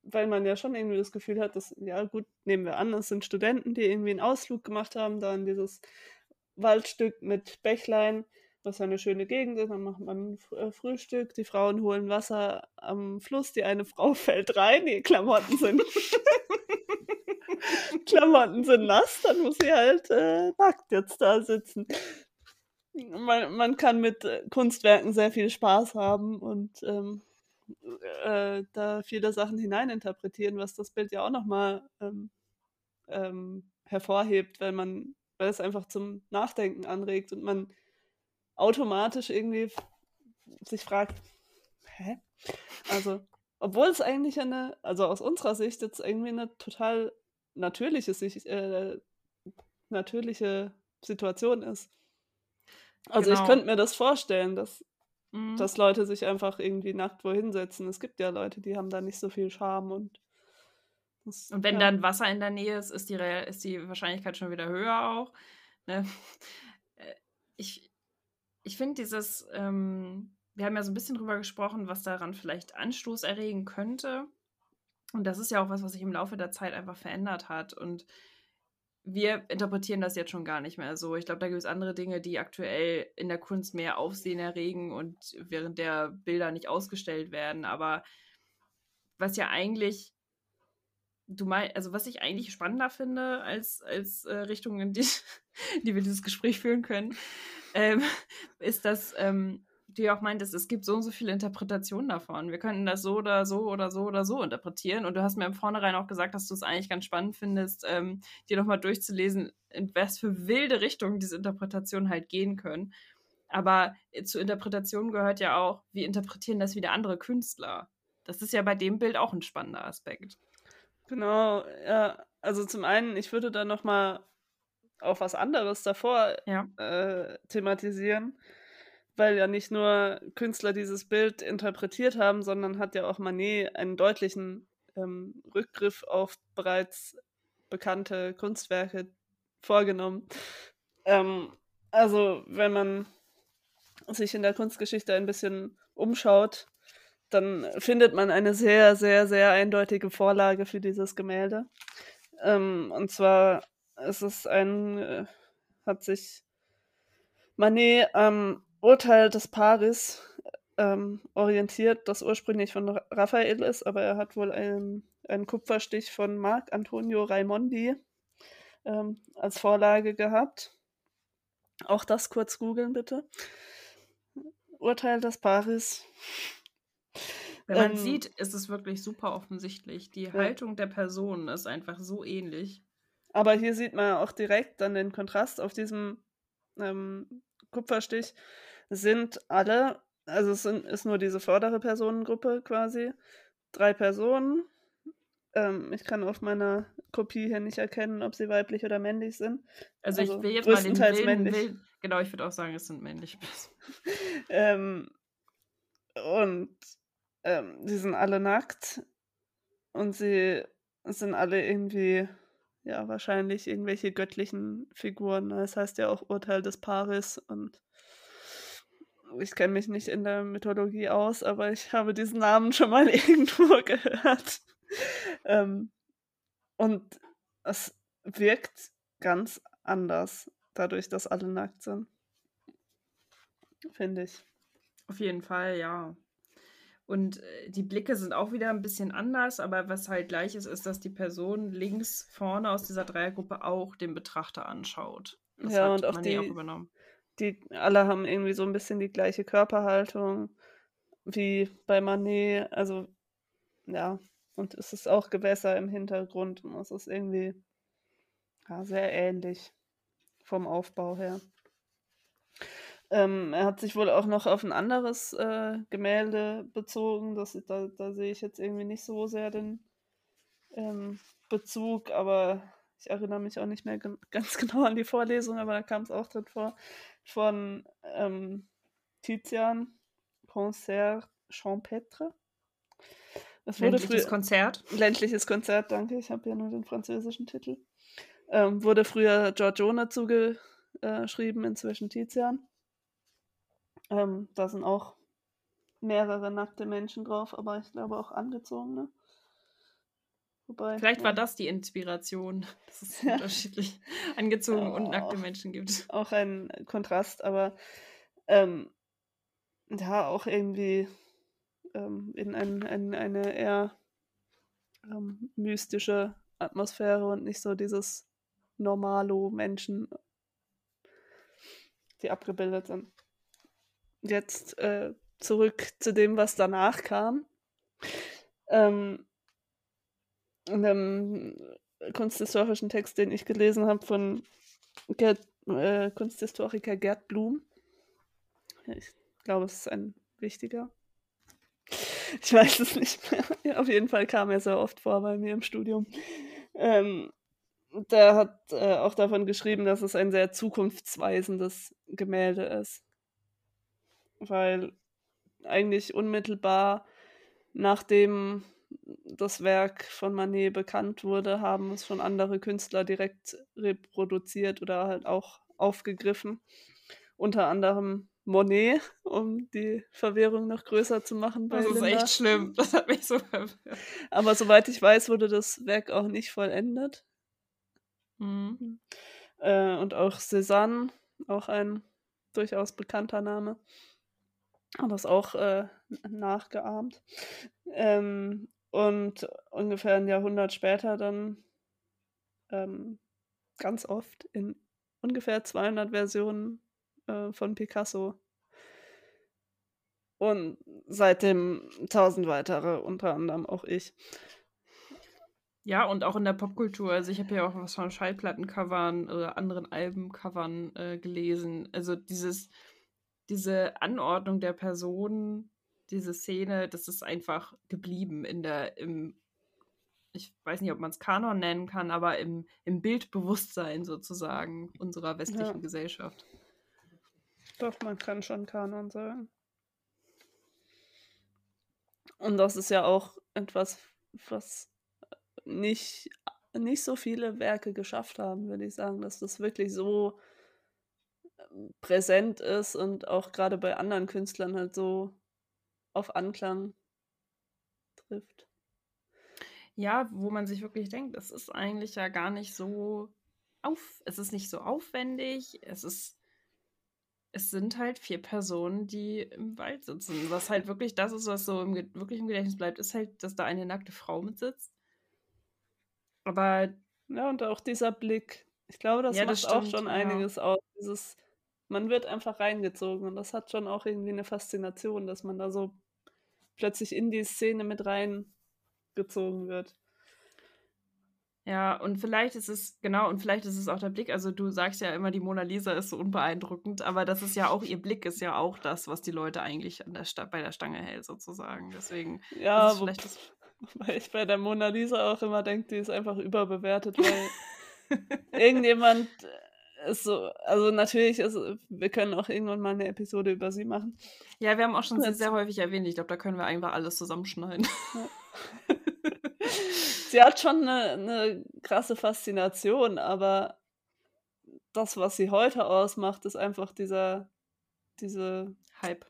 weil man ja schon irgendwie das Gefühl hat, dass, ja gut, nehmen wir an, es sind Studenten, die irgendwie einen Ausflug gemacht haben, da in dieses Waldstück mit Bächlein, was eine schöne Gegend ist, dann macht man äh, Frühstück, die Frauen holen Wasser am Fluss, die eine Frau fällt rein, die Klamotten sind Klamotten sind nass, dann muss sie halt äh, nackt jetzt da sitzen. Man, man kann mit äh, Kunstwerken sehr viel Spaß haben und ähm, äh, da viele Sachen hineininterpretieren, was das Bild ja auch nochmal ähm, ähm, hervorhebt, weil man, weil es einfach zum Nachdenken anregt und man automatisch irgendwie sich fragt, hä? Also, obwohl es eigentlich eine, also aus unserer Sicht jetzt irgendwie eine total natürliche, äh, natürliche Situation ist. Also genau. ich könnte mir das vorstellen, dass, mhm. dass Leute sich einfach irgendwie nackt wohin setzen. Es gibt ja Leute, die haben da nicht so viel Charme und das, und wenn ja. dann Wasser in der Nähe ist, ist die, ist die Wahrscheinlichkeit schon wieder höher auch. Ne? Äh, ich, ich finde dieses, ähm, wir haben ja so ein bisschen drüber gesprochen, was daran vielleicht Anstoß erregen könnte. Und das ist ja auch was, was sich im Laufe der Zeit einfach verändert hat. Und wir interpretieren das jetzt schon gar nicht mehr so. Ich glaube, da gibt es andere Dinge, die aktuell in der Kunst mehr Aufsehen erregen und während der Bilder nicht ausgestellt werden. Aber was ja eigentlich, du meinst, also was ich eigentlich spannender finde als, als äh, Richtung, in die, die wir dieses Gespräch führen können, ähm, ist, dass ähm, du ja auch meintest, es gibt so und so viele Interpretationen davon. Wir könnten das so oder so oder so oder so interpretieren. Und du hast mir im Vornherein auch gesagt, dass du es eigentlich ganz spannend findest, ähm, dir nochmal durchzulesen, in was für wilde Richtungen diese Interpretationen halt gehen können. Aber zur Interpretation gehört ja auch, wie interpretieren das wieder andere Künstler. Das ist ja bei dem Bild auch ein spannender Aspekt. Genau, ja. Also zum einen, ich würde da nochmal auf was anderes davor ja. äh, thematisieren weil ja nicht nur Künstler dieses Bild interpretiert haben, sondern hat ja auch Manet einen deutlichen ähm, Rückgriff auf bereits bekannte Kunstwerke vorgenommen. Ähm, also wenn man sich in der Kunstgeschichte ein bisschen umschaut, dann findet man eine sehr, sehr, sehr eindeutige Vorlage für dieses Gemälde. Ähm, und zwar ist es ein, äh, hat sich Manet am Urteil des Paris ähm, orientiert, das ursprünglich von Raphael ist, aber er hat wohl einen, einen Kupferstich von Marc Antonio Raimondi ähm, als Vorlage gehabt. Auch das kurz googeln, bitte. Urteil des Paris. Wenn man ähm, sieht, ist es wirklich super offensichtlich. Die ja. Haltung der Person ist einfach so ähnlich. Aber hier sieht man auch direkt dann den Kontrast auf diesem ähm, Kupferstich sind alle, also es sind, ist nur diese vordere Personengruppe quasi, drei Personen. Ähm, ich kann auf meiner Kopie hier nicht erkennen, ob sie weiblich oder männlich sind. Also, also ich will jetzt mal den wilden, männlich. Wilden, genau, ich würde auch sagen, es sind männlich. ähm, und ähm, sie sind alle nackt und sie sind alle irgendwie ja, wahrscheinlich irgendwelche göttlichen Figuren. Das heißt ja auch Urteil des Paris und ich kenne mich nicht in der Mythologie aus, aber ich habe diesen Namen schon mal irgendwo gehört. ähm, und es wirkt ganz anders. dadurch, dass alle nackt sind. Finde ich. Auf jeden Fall, ja. Und äh, die Blicke sind auch wieder ein bisschen anders, aber was halt gleich ist, ist, dass die Person links vorne aus dieser Dreiergruppe auch den Betrachter anschaut. Das ja, und auch die, auch übernommen. die alle haben irgendwie so ein bisschen die gleiche Körperhaltung wie bei Manet. Also, ja, und es ist auch Gewässer im Hintergrund. Und es ist irgendwie ja, sehr ähnlich vom Aufbau her. Ähm, er hat sich wohl auch noch auf ein anderes äh, Gemälde bezogen. Das, da, da sehe ich jetzt irgendwie nicht so sehr den ähm, Bezug, aber ich erinnere mich auch nicht mehr ganz genau an die Vorlesung, aber da kam es auch drin vor, von ähm, Tizian, Concert Champêtre. Das wurde ländliches Konzert. Ländliches Konzert, danke. Ich habe ja nur den französischen Titel. Ähm, wurde früher Giorgione zugeschrieben, inzwischen Tizian. Ähm, da sind auch mehrere nackte Menschen drauf, aber ich glaube auch angezogene. Wobei, Vielleicht ja. war das die Inspiration, dass es ja. unterschiedlich angezogene und nackte Menschen gibt. Auch ein Kontrast, aber ähm, ja, auch irgendwie ähm, in ein, ein, eine eher ähm, mystische Atmosphäre und nicht so dieses Normalo-Menschen, die abgebildet sind jetzt äh, zurück zu dem, was danach kam. Ähm, in dem kunsthistorischen Text, den ich gelesen habe von Gerd, äh, Kunsthistoriker Gerd Blum. Ich glaube, es ist ein wichtiger. Ich weiß es nicht mehr. Auf jeden Fall kam er sehr oft vor bei mir im Studium. Ähm, der hat äh, auch davon geschrieben, dass es ein sehr zukunftsweisendes Gemälde ist weil eigentlich unmittelbar nachdem das Werk von Manet bekannt wurde, haben es schon andere Künstler direkt reproduziert oder halt auch aufgegriffen. Unter anderem Monet, um die Verwirrung noch größer zu machen. das ist Linda. echt schlimm. Das hat mich so verwirrt. Aber soweit ich weiß, wurde das Werk auch nicht vollendet. Mhm. Äh, und auch Cézanne, auch ein durchaus bekannter Name, hat das auch äh, nachgeahmt. Ähm, und ungefähr ein Jahrhundert später dann ähm, ganz oft in ungefähr 200 Versionen äh, von Picasso. Und seitdem tausend weitere, unter anderem auch ich. Ja, und auch in der Popkultur. Also ich habe ja auch was von Schallplattencovern oder anderen Albencovern äh, gelesen. Also dieses, diese Anordnung der Person, diese Szene, das ist einfach geblieben in der, im, ich weiß nicht, ob man es Kanon nennen kann, aber im, im Bildbewusstsein sozusagen unserer westlichen ja. Gesellschaft. Doch, man kann schon Kanon sagen. Und das ist ja auch etwas, was nicht, nicht so viele Werke geschafft haben, würde ich sagen, dass das wirklich so präsent ist und auch gerade bei anderen Künstlern halt so auf Anklang trifft. Ja, wo man sich wirklich denkt, es ist eigentlich ja gar nicht so auf, es ist nicht so aufwendig, es ist es sind halt vier Personen, die im Wald sitzen. Was halt wirklich das ist, was so im, wirklich im Gedächtnis bleibt, ist halt, dass da eine nackte Frau mitsitzt. Aber. Ja, und auch dieser Blick. Ich glaube, das ja, macht das stimmt, auch schon ja. einiges aus. Dieses, man wird einfach reingezogen und das hat schon auch irgendwie eine Faszination, dass man da so plötzlich in die Szene mit reingezogen wird. Ja, und vielleicht ist es, genau, und vielleicht ist es auch der Blick. Also, du sagst ja immer, die Mona Lisa ist so unbeeindruckend, aber das ist ja auch, ihr Blick ist ja auch das, was die Leute eigentlich an der bei der Stange hält, sozusagen. Deswegen. Ja, wo, weil ich bei der Mona Lisa auch immer denke, die ist einfach überbewertet, weil irgendjemand ist so, also natürlich ist, wir können auch irgendwann mal eine Episode über sie machen. Ja, wir haben auch schon sie sehr häufig erwähnt. Ich glaube, da können wir einfach alles zusammenschneiden. Ja. sie hat schon eine, eine krasse Faszination, aber das, was sie heute ausmacht, ist einfach dieser, diese Hype.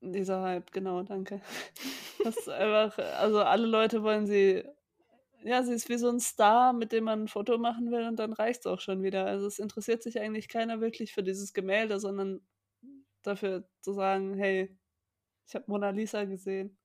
Dieser Hype, genau, danke. Das ist einfach, also alle Leute wollen sie ja, sie ist wie so ein Star, mit dem man ein Foto machen will und dann reicht es auch schon wieder. Also es interessiert sich eigentlich keiner wirklich für dieses Gemälde, sondern dafür zu sagen, hey, ich habe Mona Lisa gesehen.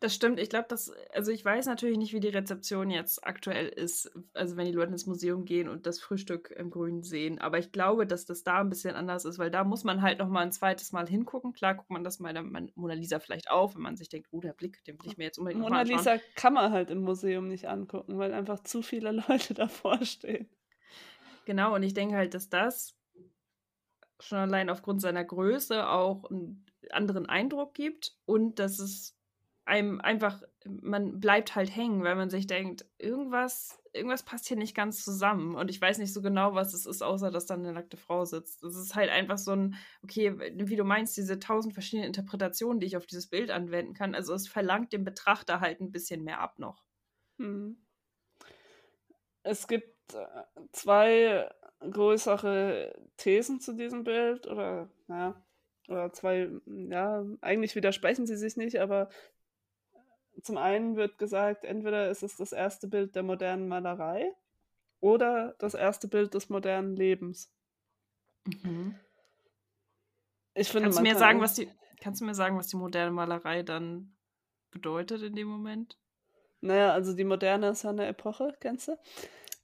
Das stimmt. Ich glaube, dass, also ich weiß natürlich nicht, wie die Rezeption jetzt aktuell ist, also wenn die Leute ins Museum gehen und das Frühstück im Grün sehen. Aber ich glaube, dass das da ein bisschen anders ist, weil da muss man halt noch mal ein zweites Mal hingucken. Klar guckt man das mal der Mona Lisa vielleicht auf, wenn man sich denkt, oh, der Blick, den will ich mir jetzt unbedingt Mona Lisa kann man halt im Museum nicht angucken, weil einfach zu viele Leute davor stehen. Genau, und ich denke halt, dass das schon allein aufgrund seiner Größe auch einen anderen Eindruck gibt und dass es einem einfach, man bleibt halt hängen, weil man sich denkt, irgendwas, irgendwas passt hier nicht ganz zusammen. Und ich weiß nicht so genau, was es ist, außer dass dann eine nackte Frau sitzt. Es ist halt einfach so ein, okay, wie du meinst, diese tausend verschiedene Interpretationen, die ich auf dieses Bild anwenden kann. Also es verlangt dem Betrachter halt ein bisschen mehr ab noch. Hm. Es gibt äh, zwei größere Thesen zu diesem Bild oder, naja, oder zwei, ja, eigentlich widersprechen sie sich nicht, aber zum einen wird gesagt, entweder ist es das erste Bild der modernen Malerei oder das erste Bild des modernen Lebens. Mhm. Ich finde, kannst, du mir sagen, was die, kannst du mir sagen, was die moderne Malerei dann bedeutet in dem Moment? Naja, also die moderne ist ja eine Epoche, kennst du?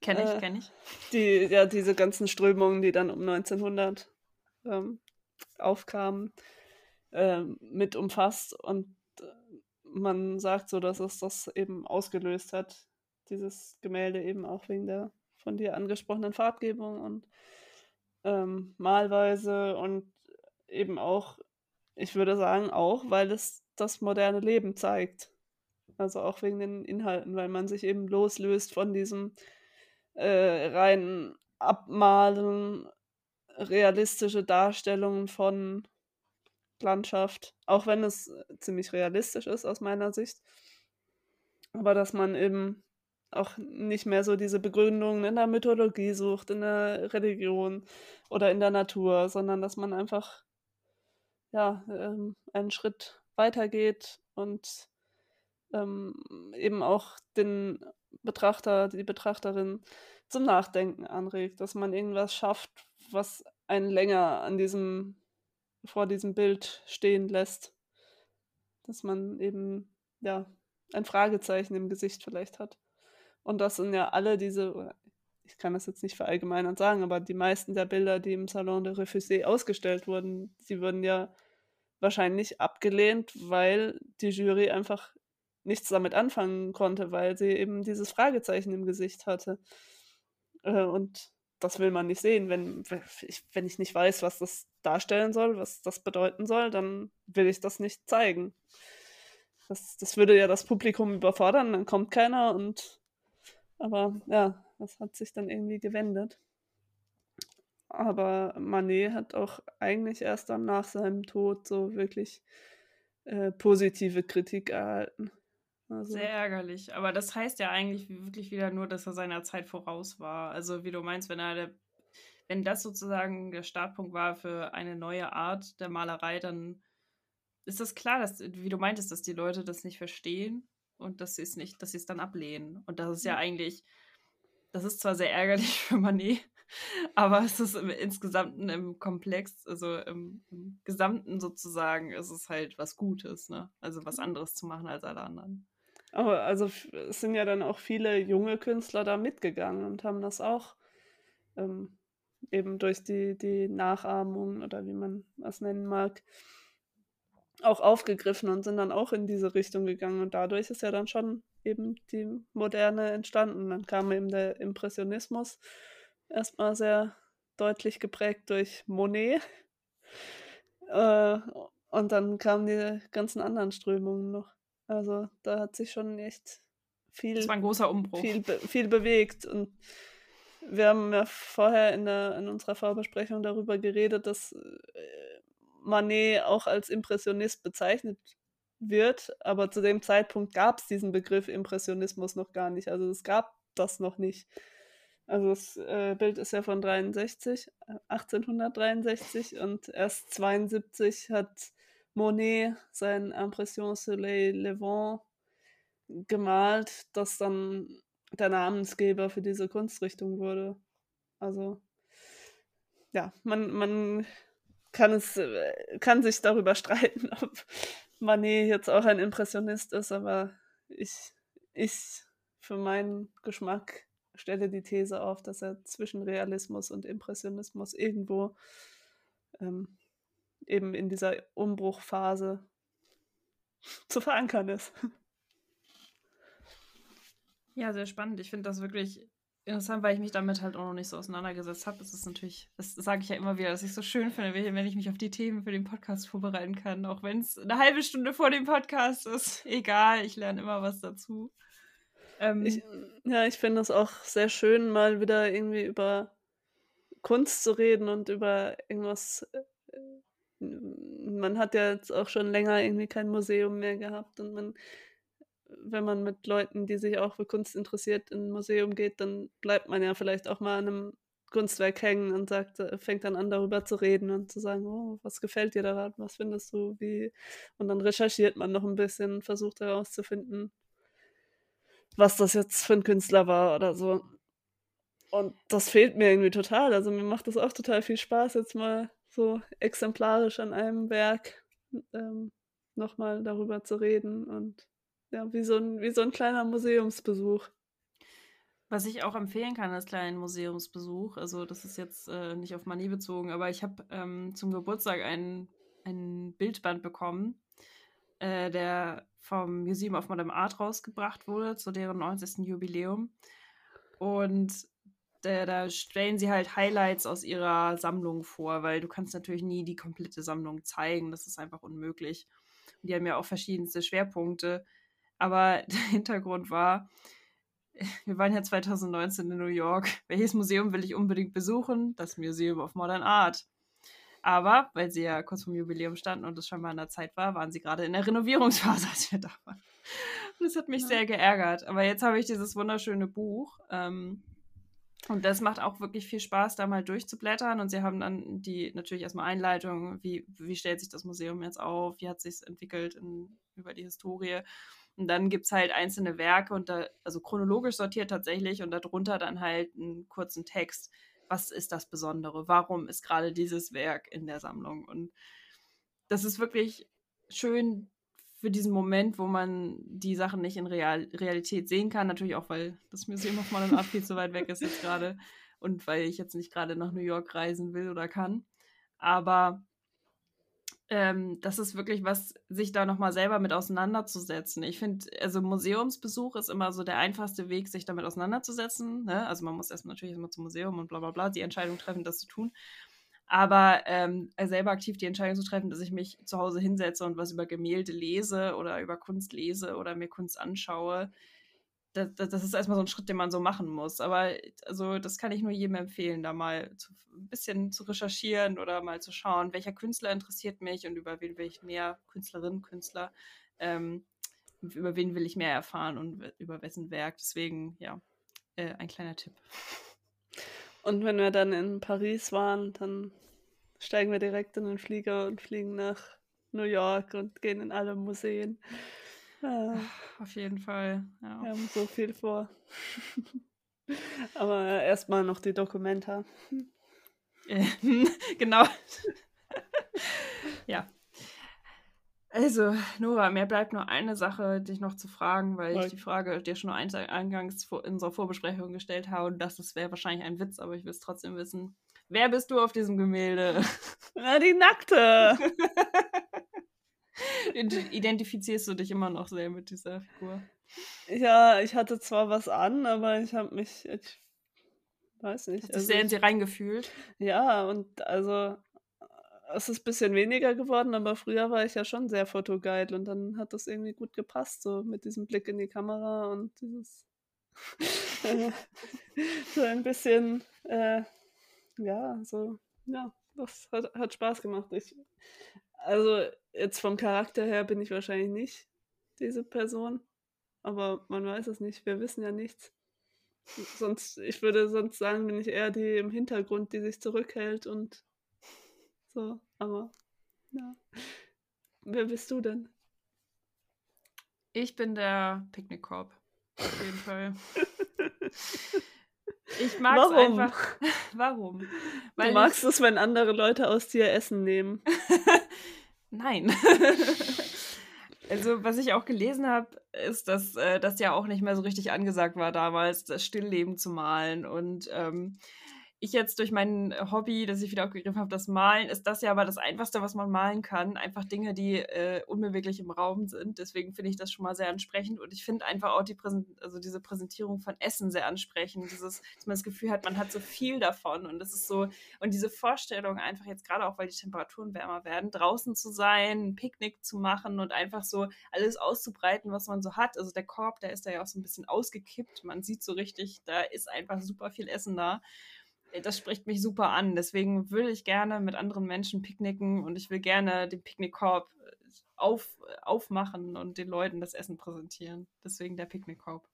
Kenn ich, äh, kenn ich. Die, ja, diese ganzen Strömungen, die dann um 1900 ähm, aufkamen, äh, mit umfasst. Und man sagt so, dass es das eben ausgelöst hat, dieses Gemälde eben auch wegen der von dir angesprochenen Farbgebung und ähm, Malweise und eben auch, ich würde sagen, auch, weil es das moderne Leben zeigt. Also auch wegen den Inhalten, weil man sich eben loslöst von diesem äh, rein Abmalen, realistische Darstellungen von Landschaft, auch wenn es äh, ziemlich realistisch ist aus meiner Sicht. Aber dass man eben auch nicht mehr so diese Begründungen in der Mythologie sucht, in der Religion oder in der Natur, sondern dass man einfach ja, ähm, einen Schritt weitergeht und ähm, eben auch den Betrachter, die Betrachterin zum Nachdenken anregt, dass man irgendwas schafft, was einen länger an diesem vor diesem Bild stehen lässt. Dass man eben, ja, ein Fragezeichen im Gesicht vielleicht hat. Und das sind ja alle diese, ich kann das jetzt nicht verallgemeinern sagen, aber die meisten der Bilder, die im Salon de Refusé ausgestellt wurden, die wurden ja wahrscheinlich abgelehnt, weil die Jury einfach nichts damit anfangen konnte, weil sie eben dieses Fragezeichen im Gesicht hatte. Äh, und das will man nicht sehen. Wenn ich, wenn ich nicht weiß, was das darstellen soll, was das bedeuten soll, dann will ich das nicht zeigen. Das, das würde ja das Publikum überfordern, dann kommt keiner und aber ja, das hat sich dann irgendwie gewendet. Aber Manet hat auch eigentlich erst dann nach seinem Tod so wirklich äh, positive Kritik erhalten. Also. Sehr ärgerlich. Aber das heißt ja eigentlich wirklich wieder nur, dass er seiner Zeit voraus war. Also wie du meinst, wenn er der, wenn das sozusagen der Startpunkt war für eine neue Art der Malerei, dann ist das klar, dass, wie du meintest, dass die Leute das nicht verstehen und dass sie es nicht, dass sie es dann ablehnen. Und das ist ja eigentlich, das ist zwar sehr ärgerlich für Manet, aber es ist im, insgesamt im Komplex, also im, im, Gesamten sozusagen, ist es halt was Gutes, ne? Also was anderes zu machen als alle anderen. Aber also es sind ja dann auch viele junge Künstler da mitgegangen und haben das auch ähm, eben durch die, die Nachahmung oder wie man das nennen mag, auch aufgegriffen und sind dann auch in diese Richtung gegangen. Und dadurch ist ja dann schon eben die Moderne entstanden. Dann kam eben der Impressionismus, erstmal sehr deutlich geprägt durch Monet. Äh, und dann kamen die ganzen anderen Strömungen noch. Also da hat sich schon echt viel, das war ein großer Umbruch. viel, viel bewegt. Und wir haben ja vorher in, der, in unserer Vorbesprechung darüber geredet, dass äh, Manet auch als Impressionist bezeichnet wird, aber zu dem Zeitpunkt gab es diesen Begriff Impressionismus noch gar nicht. Also es gab das noch nicht. Also das äh, Bild ist ja von 63, 1863 äh, und erst 72 hat Monet sein Impression Soleil Levant gemalt, das dann der Namensgeber für diese Kunstrichtung wurde. Also ja, man, man kann es, äh, kann sich darüber streiten, ob Manet jetzt auch ein Impressionist ist, aber ich, ich für meinen Geschmack stelle die These auf, dass er zwischen Realismus und Impressionismus irgendwo ähm, eben in dieser Umbruchphase zu verankern ist. Ja, sehr spannend. Ich finde das wirklich interessant, weil ich mich damit halt auch noch nicht so auseinandergesetzt habe. Es ist natürlich, das sage ich ja immer wieder, dass ich so schön finde, wenn ich mich auf die Themen für den Podcast vorbereiten kann, auch wenn es eine halbe Stunde vor dem Podcast ist. Egal, ich lerne immer was dazu. Ähm, ich, ja, ich finde es auch sehr schön, mal wieder irgendwie über Kunst zu reden und über irgendwas. Man hat ja jetzt auch schon länger irgendwie kein Museum mehr gehabt und man wenn man mit Leuten, die sich auch für Kunst interessiert, in ein Museum geht, dann bleibt man ja vielleicht auch mal an einem Kunstwerk hängen und sagt, äh, fängt dann an, darüber zu reden und zu sagen, oh, was gefällt dir daran, was findest du, wie. Und dann recherchiert man noch ein bisschen, versucht herauszufinden, was das jetzt für ein Künstler war oder so. Und das fehlt mir irgendwie total. Also mir macht das auch total viel Spaß, jetzt mal so exemplarisch an einem Werk ähm, nochmal darüber zu reden und ja, wie so ein, wie so ein kleiner Museumsbesuch. Was ich auch empfehlen kann als kleinen Museumsbesuch, also das ist jetzt äh, nicht auf Manie bezogen, aber ich habe ähm, zum Geburtstag ein, ein Bildband bekommen, äh, der vom Museum of Modern Art rausgebracht wurde zu deren 90. Jubiläum. Und äh, da stellen sie halt Highlights aus ihrer Sammlung vor, weil du kannst natürlich nie die komplette Sammlung zeigen, das ist einfach unmöglich. Und die haben ja auch verschiedenste Schwerpunkte. Aber der Hintergrund war, wir waren ja 2019 in New York. Welches Museum will ich unbedingt besuchen? Das Museum of Modern Art. Aber, weil sie ja kurz vom Jubiläum standen und es schon mal in der Zeit war, waren sie gerade in der Renovierungsphase, als wir da waren. Und das hat mich ja. sehr geärgert. Aber jetzt habe ich dieses wunderschöne Buch. Ähm, und das macht auch wirklich viel Spaß, da mal durchzublättern. Und sie haben dann die natürlich erstmal Einleitung, wie, wie stellt sich das Museum jetzt auf, wie hat sich es entwickelt in, über die Historie. Und dann gibt es halt einzelne Werke und da, also chronologisch sortiert tatsächlich und darunter dann halt einen kurzen Text. Was ist das Besondere? Warum ist gerade dieses Werk in der Sammlung? Und das ist wirklich schön für diesen Moment, wo man die Sachen nicht in Real Realität sehen kann. Natürlich auch, weil das Museum of Modern Art viel zu weit weg ist jetzt gerade und weil ich jetzt nicht gerade nach New York reisen will oder kann. Aber ähm, das ist wirklich was, sich da nochmal selber mit auseinanderzusetzen. Ich finde, also Museumsbesuch ist immer so der einfachste Weg, sich damit auseinanderzusetzen. Ne? Also man muss erst natürlich immer zum Museum und bla bla bla die Entscheidung treffen, das zu tun. Aber ähm, selber aktiv die Entscheidung zu treffen, dass ich mich zu Hause hinsetze und was über Gemälde lese oder über Kunst lese oder mir Kunst anschaue, das, das, ist erstmal so ein Schritt, den man so machen muss. Aber also das kann ich nur jedem empfehlen, da mal zu, ein bisschen zu recherchieren oder mal zu schauen, welcher Künstler interessiert mich und über wen will ich mehr, Künstlerinnen, Künstler, ähm, über wen will ich mehr erfahren und über wessen Werk. Deswegen, ja, äh, ein kleiner Tipp. Und wenn wir dann in Paris waren, dann steigen wir direkt in den Flieger und fliegen nach New York und gehen in alle Museen. Ja. Auf jeden Fall. Ja. Wir haben so viel vor. Aber erstmal noch die Dokumenta. genau. ja. Also, Nora, mir bleibt nur eine Sache, dich noch zu fragen, weil ich die Frage dir schon eingangs in unserer Vorbesprechung gestellt habe und das wäre wahrscheinlich ein Witz, aber ich will es trotzdem wissen. Wer bist du auf diesem Gemälde? Na, die Nackte. Identifizierst du dich immer noch sehr mit dieser Figur? Ja, ich hatte zwar was an, aber ich habe mich, ich weiß nicht. Hast also sehr in sie reingefühlt? Ja, und also es ist ein bisschen weniger geworden, aber früher war ich ja schon sehr fotogeil und dann hat das irgendwie gut gepasst, so mit diesem Blick in die Kamera und dieses so ein bisschen, äh, ja, so, ja, das hat, hat Spaß gemacht. Ich, also jetzt vom Charakter her bin ich wahrscheinlich nicht diese Person, aber man weiß es nicht. Wir wissen ja nichts. Sonst, ich würde sonst sagen, bin ich eher die im Hintergrund, die sich zurückhält und so, aber ja. Wer bist du denn? Ich bin der Picknickkorb. Auf jeden Fall. Ich mag es einfach. Warum? Weil du magst ich... es, wenn andere Leute aus dir Essen nehmen. Nein. also, was ich auch gelesen habe, ist, dass äh, das ja auch nicht mehr so richtig angesagt war damals, das Stillleben zu malen. Und ähm, ich jetzt durch mein Hobby, das ich wieder aufgegriffen habe, das Malen, ist das ja aber das Einfachste, was man malen kann. Einfach Dinge, die äh, unbeweglich im Raum sind. Deswegen finde ich das schon mal sehr ansprechend. Und ich finde einfach auch die Präsent also diese Präsentierung von Essen sehr ansprechend. Dieses, dass man das Gefühl hat, man hat so viel davon. Und das ist so, und diese Vorstellung einfach jetzt gerade auch, weil die Temperaturen wärmer werden, draußen zu sein, ein Picknick zu machen und einfach so alles auszubreiten, was man so hat. Also der Korb, der ist da ja auch so ein bisschen ausgekippt. Man sieht so richtig, da ist einfach super viel Essen da. Das spricht mich super an. Deswegen würde ich gerne mit anderen Menschen picknicken und ich will gerne den Picknickkorb äh, auf, aufmachen und den Leuten das Essen präsentieren. Deswegen der Picknickkorb.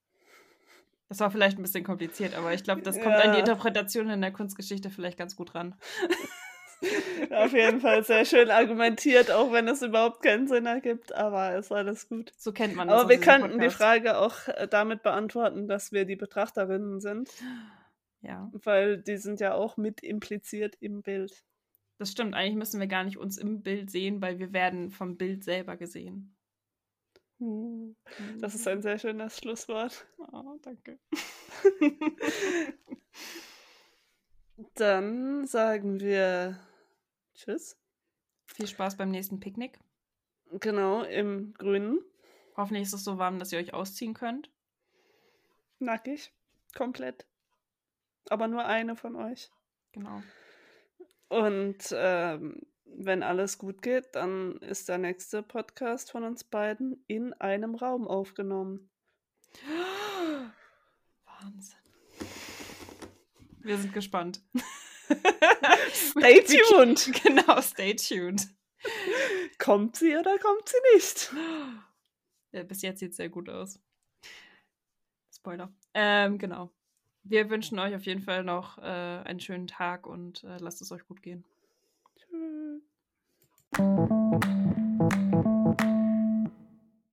Das war vielleicht ein bisschen kompliziert, aber ich glaube, das kommt ja. an die Interpretation in der Kunstgeschichte vielleicht ganz gut ran. Auf jeden Fall sehr schön argumentiert, auch wenn es überhaupt keinen Sinn ergibt, aber ist alles gut. So kennt man das. Aber wir könnten Podcast. die Frage auch äh, damit beantworten, dass wir die Betrachterinnen sind. Ja. Weil die sind ja auch mit impliziert im Bild. Das stimmt, eigentlich müssen wir gar nicht uns im Bild sehen, weil wir werden vom Bild selber gesehen. Hm. Das ist ein sehr schönes Schlusswort. Oh, danke. Dann sagen wir Tschüss. Viel Spaß beim nächsten Picknick. Genau, im Grünen. Hoffentlich ist es so warm, dass ihr euch ausziehen könnt. Nackig. Komplett aber nur eine von euch. Genau. Und ähm, wenn alles gut geht, dann ist der nächste Podcast von uns beiden in einem Raum aufgenommen. Wahnsinn. Wir sind gespannt. stay tuned. Genau, stay tuned. Kommt sie oder kommt sie nicht? Ja, bis jetzt sieht es sehr gut aus. Spoiler. Ähm, genau wir wünschen euch auf jeden Fall noch äh, einen schönen Tag und äh, lasst es euch gut gehen. Tschüss.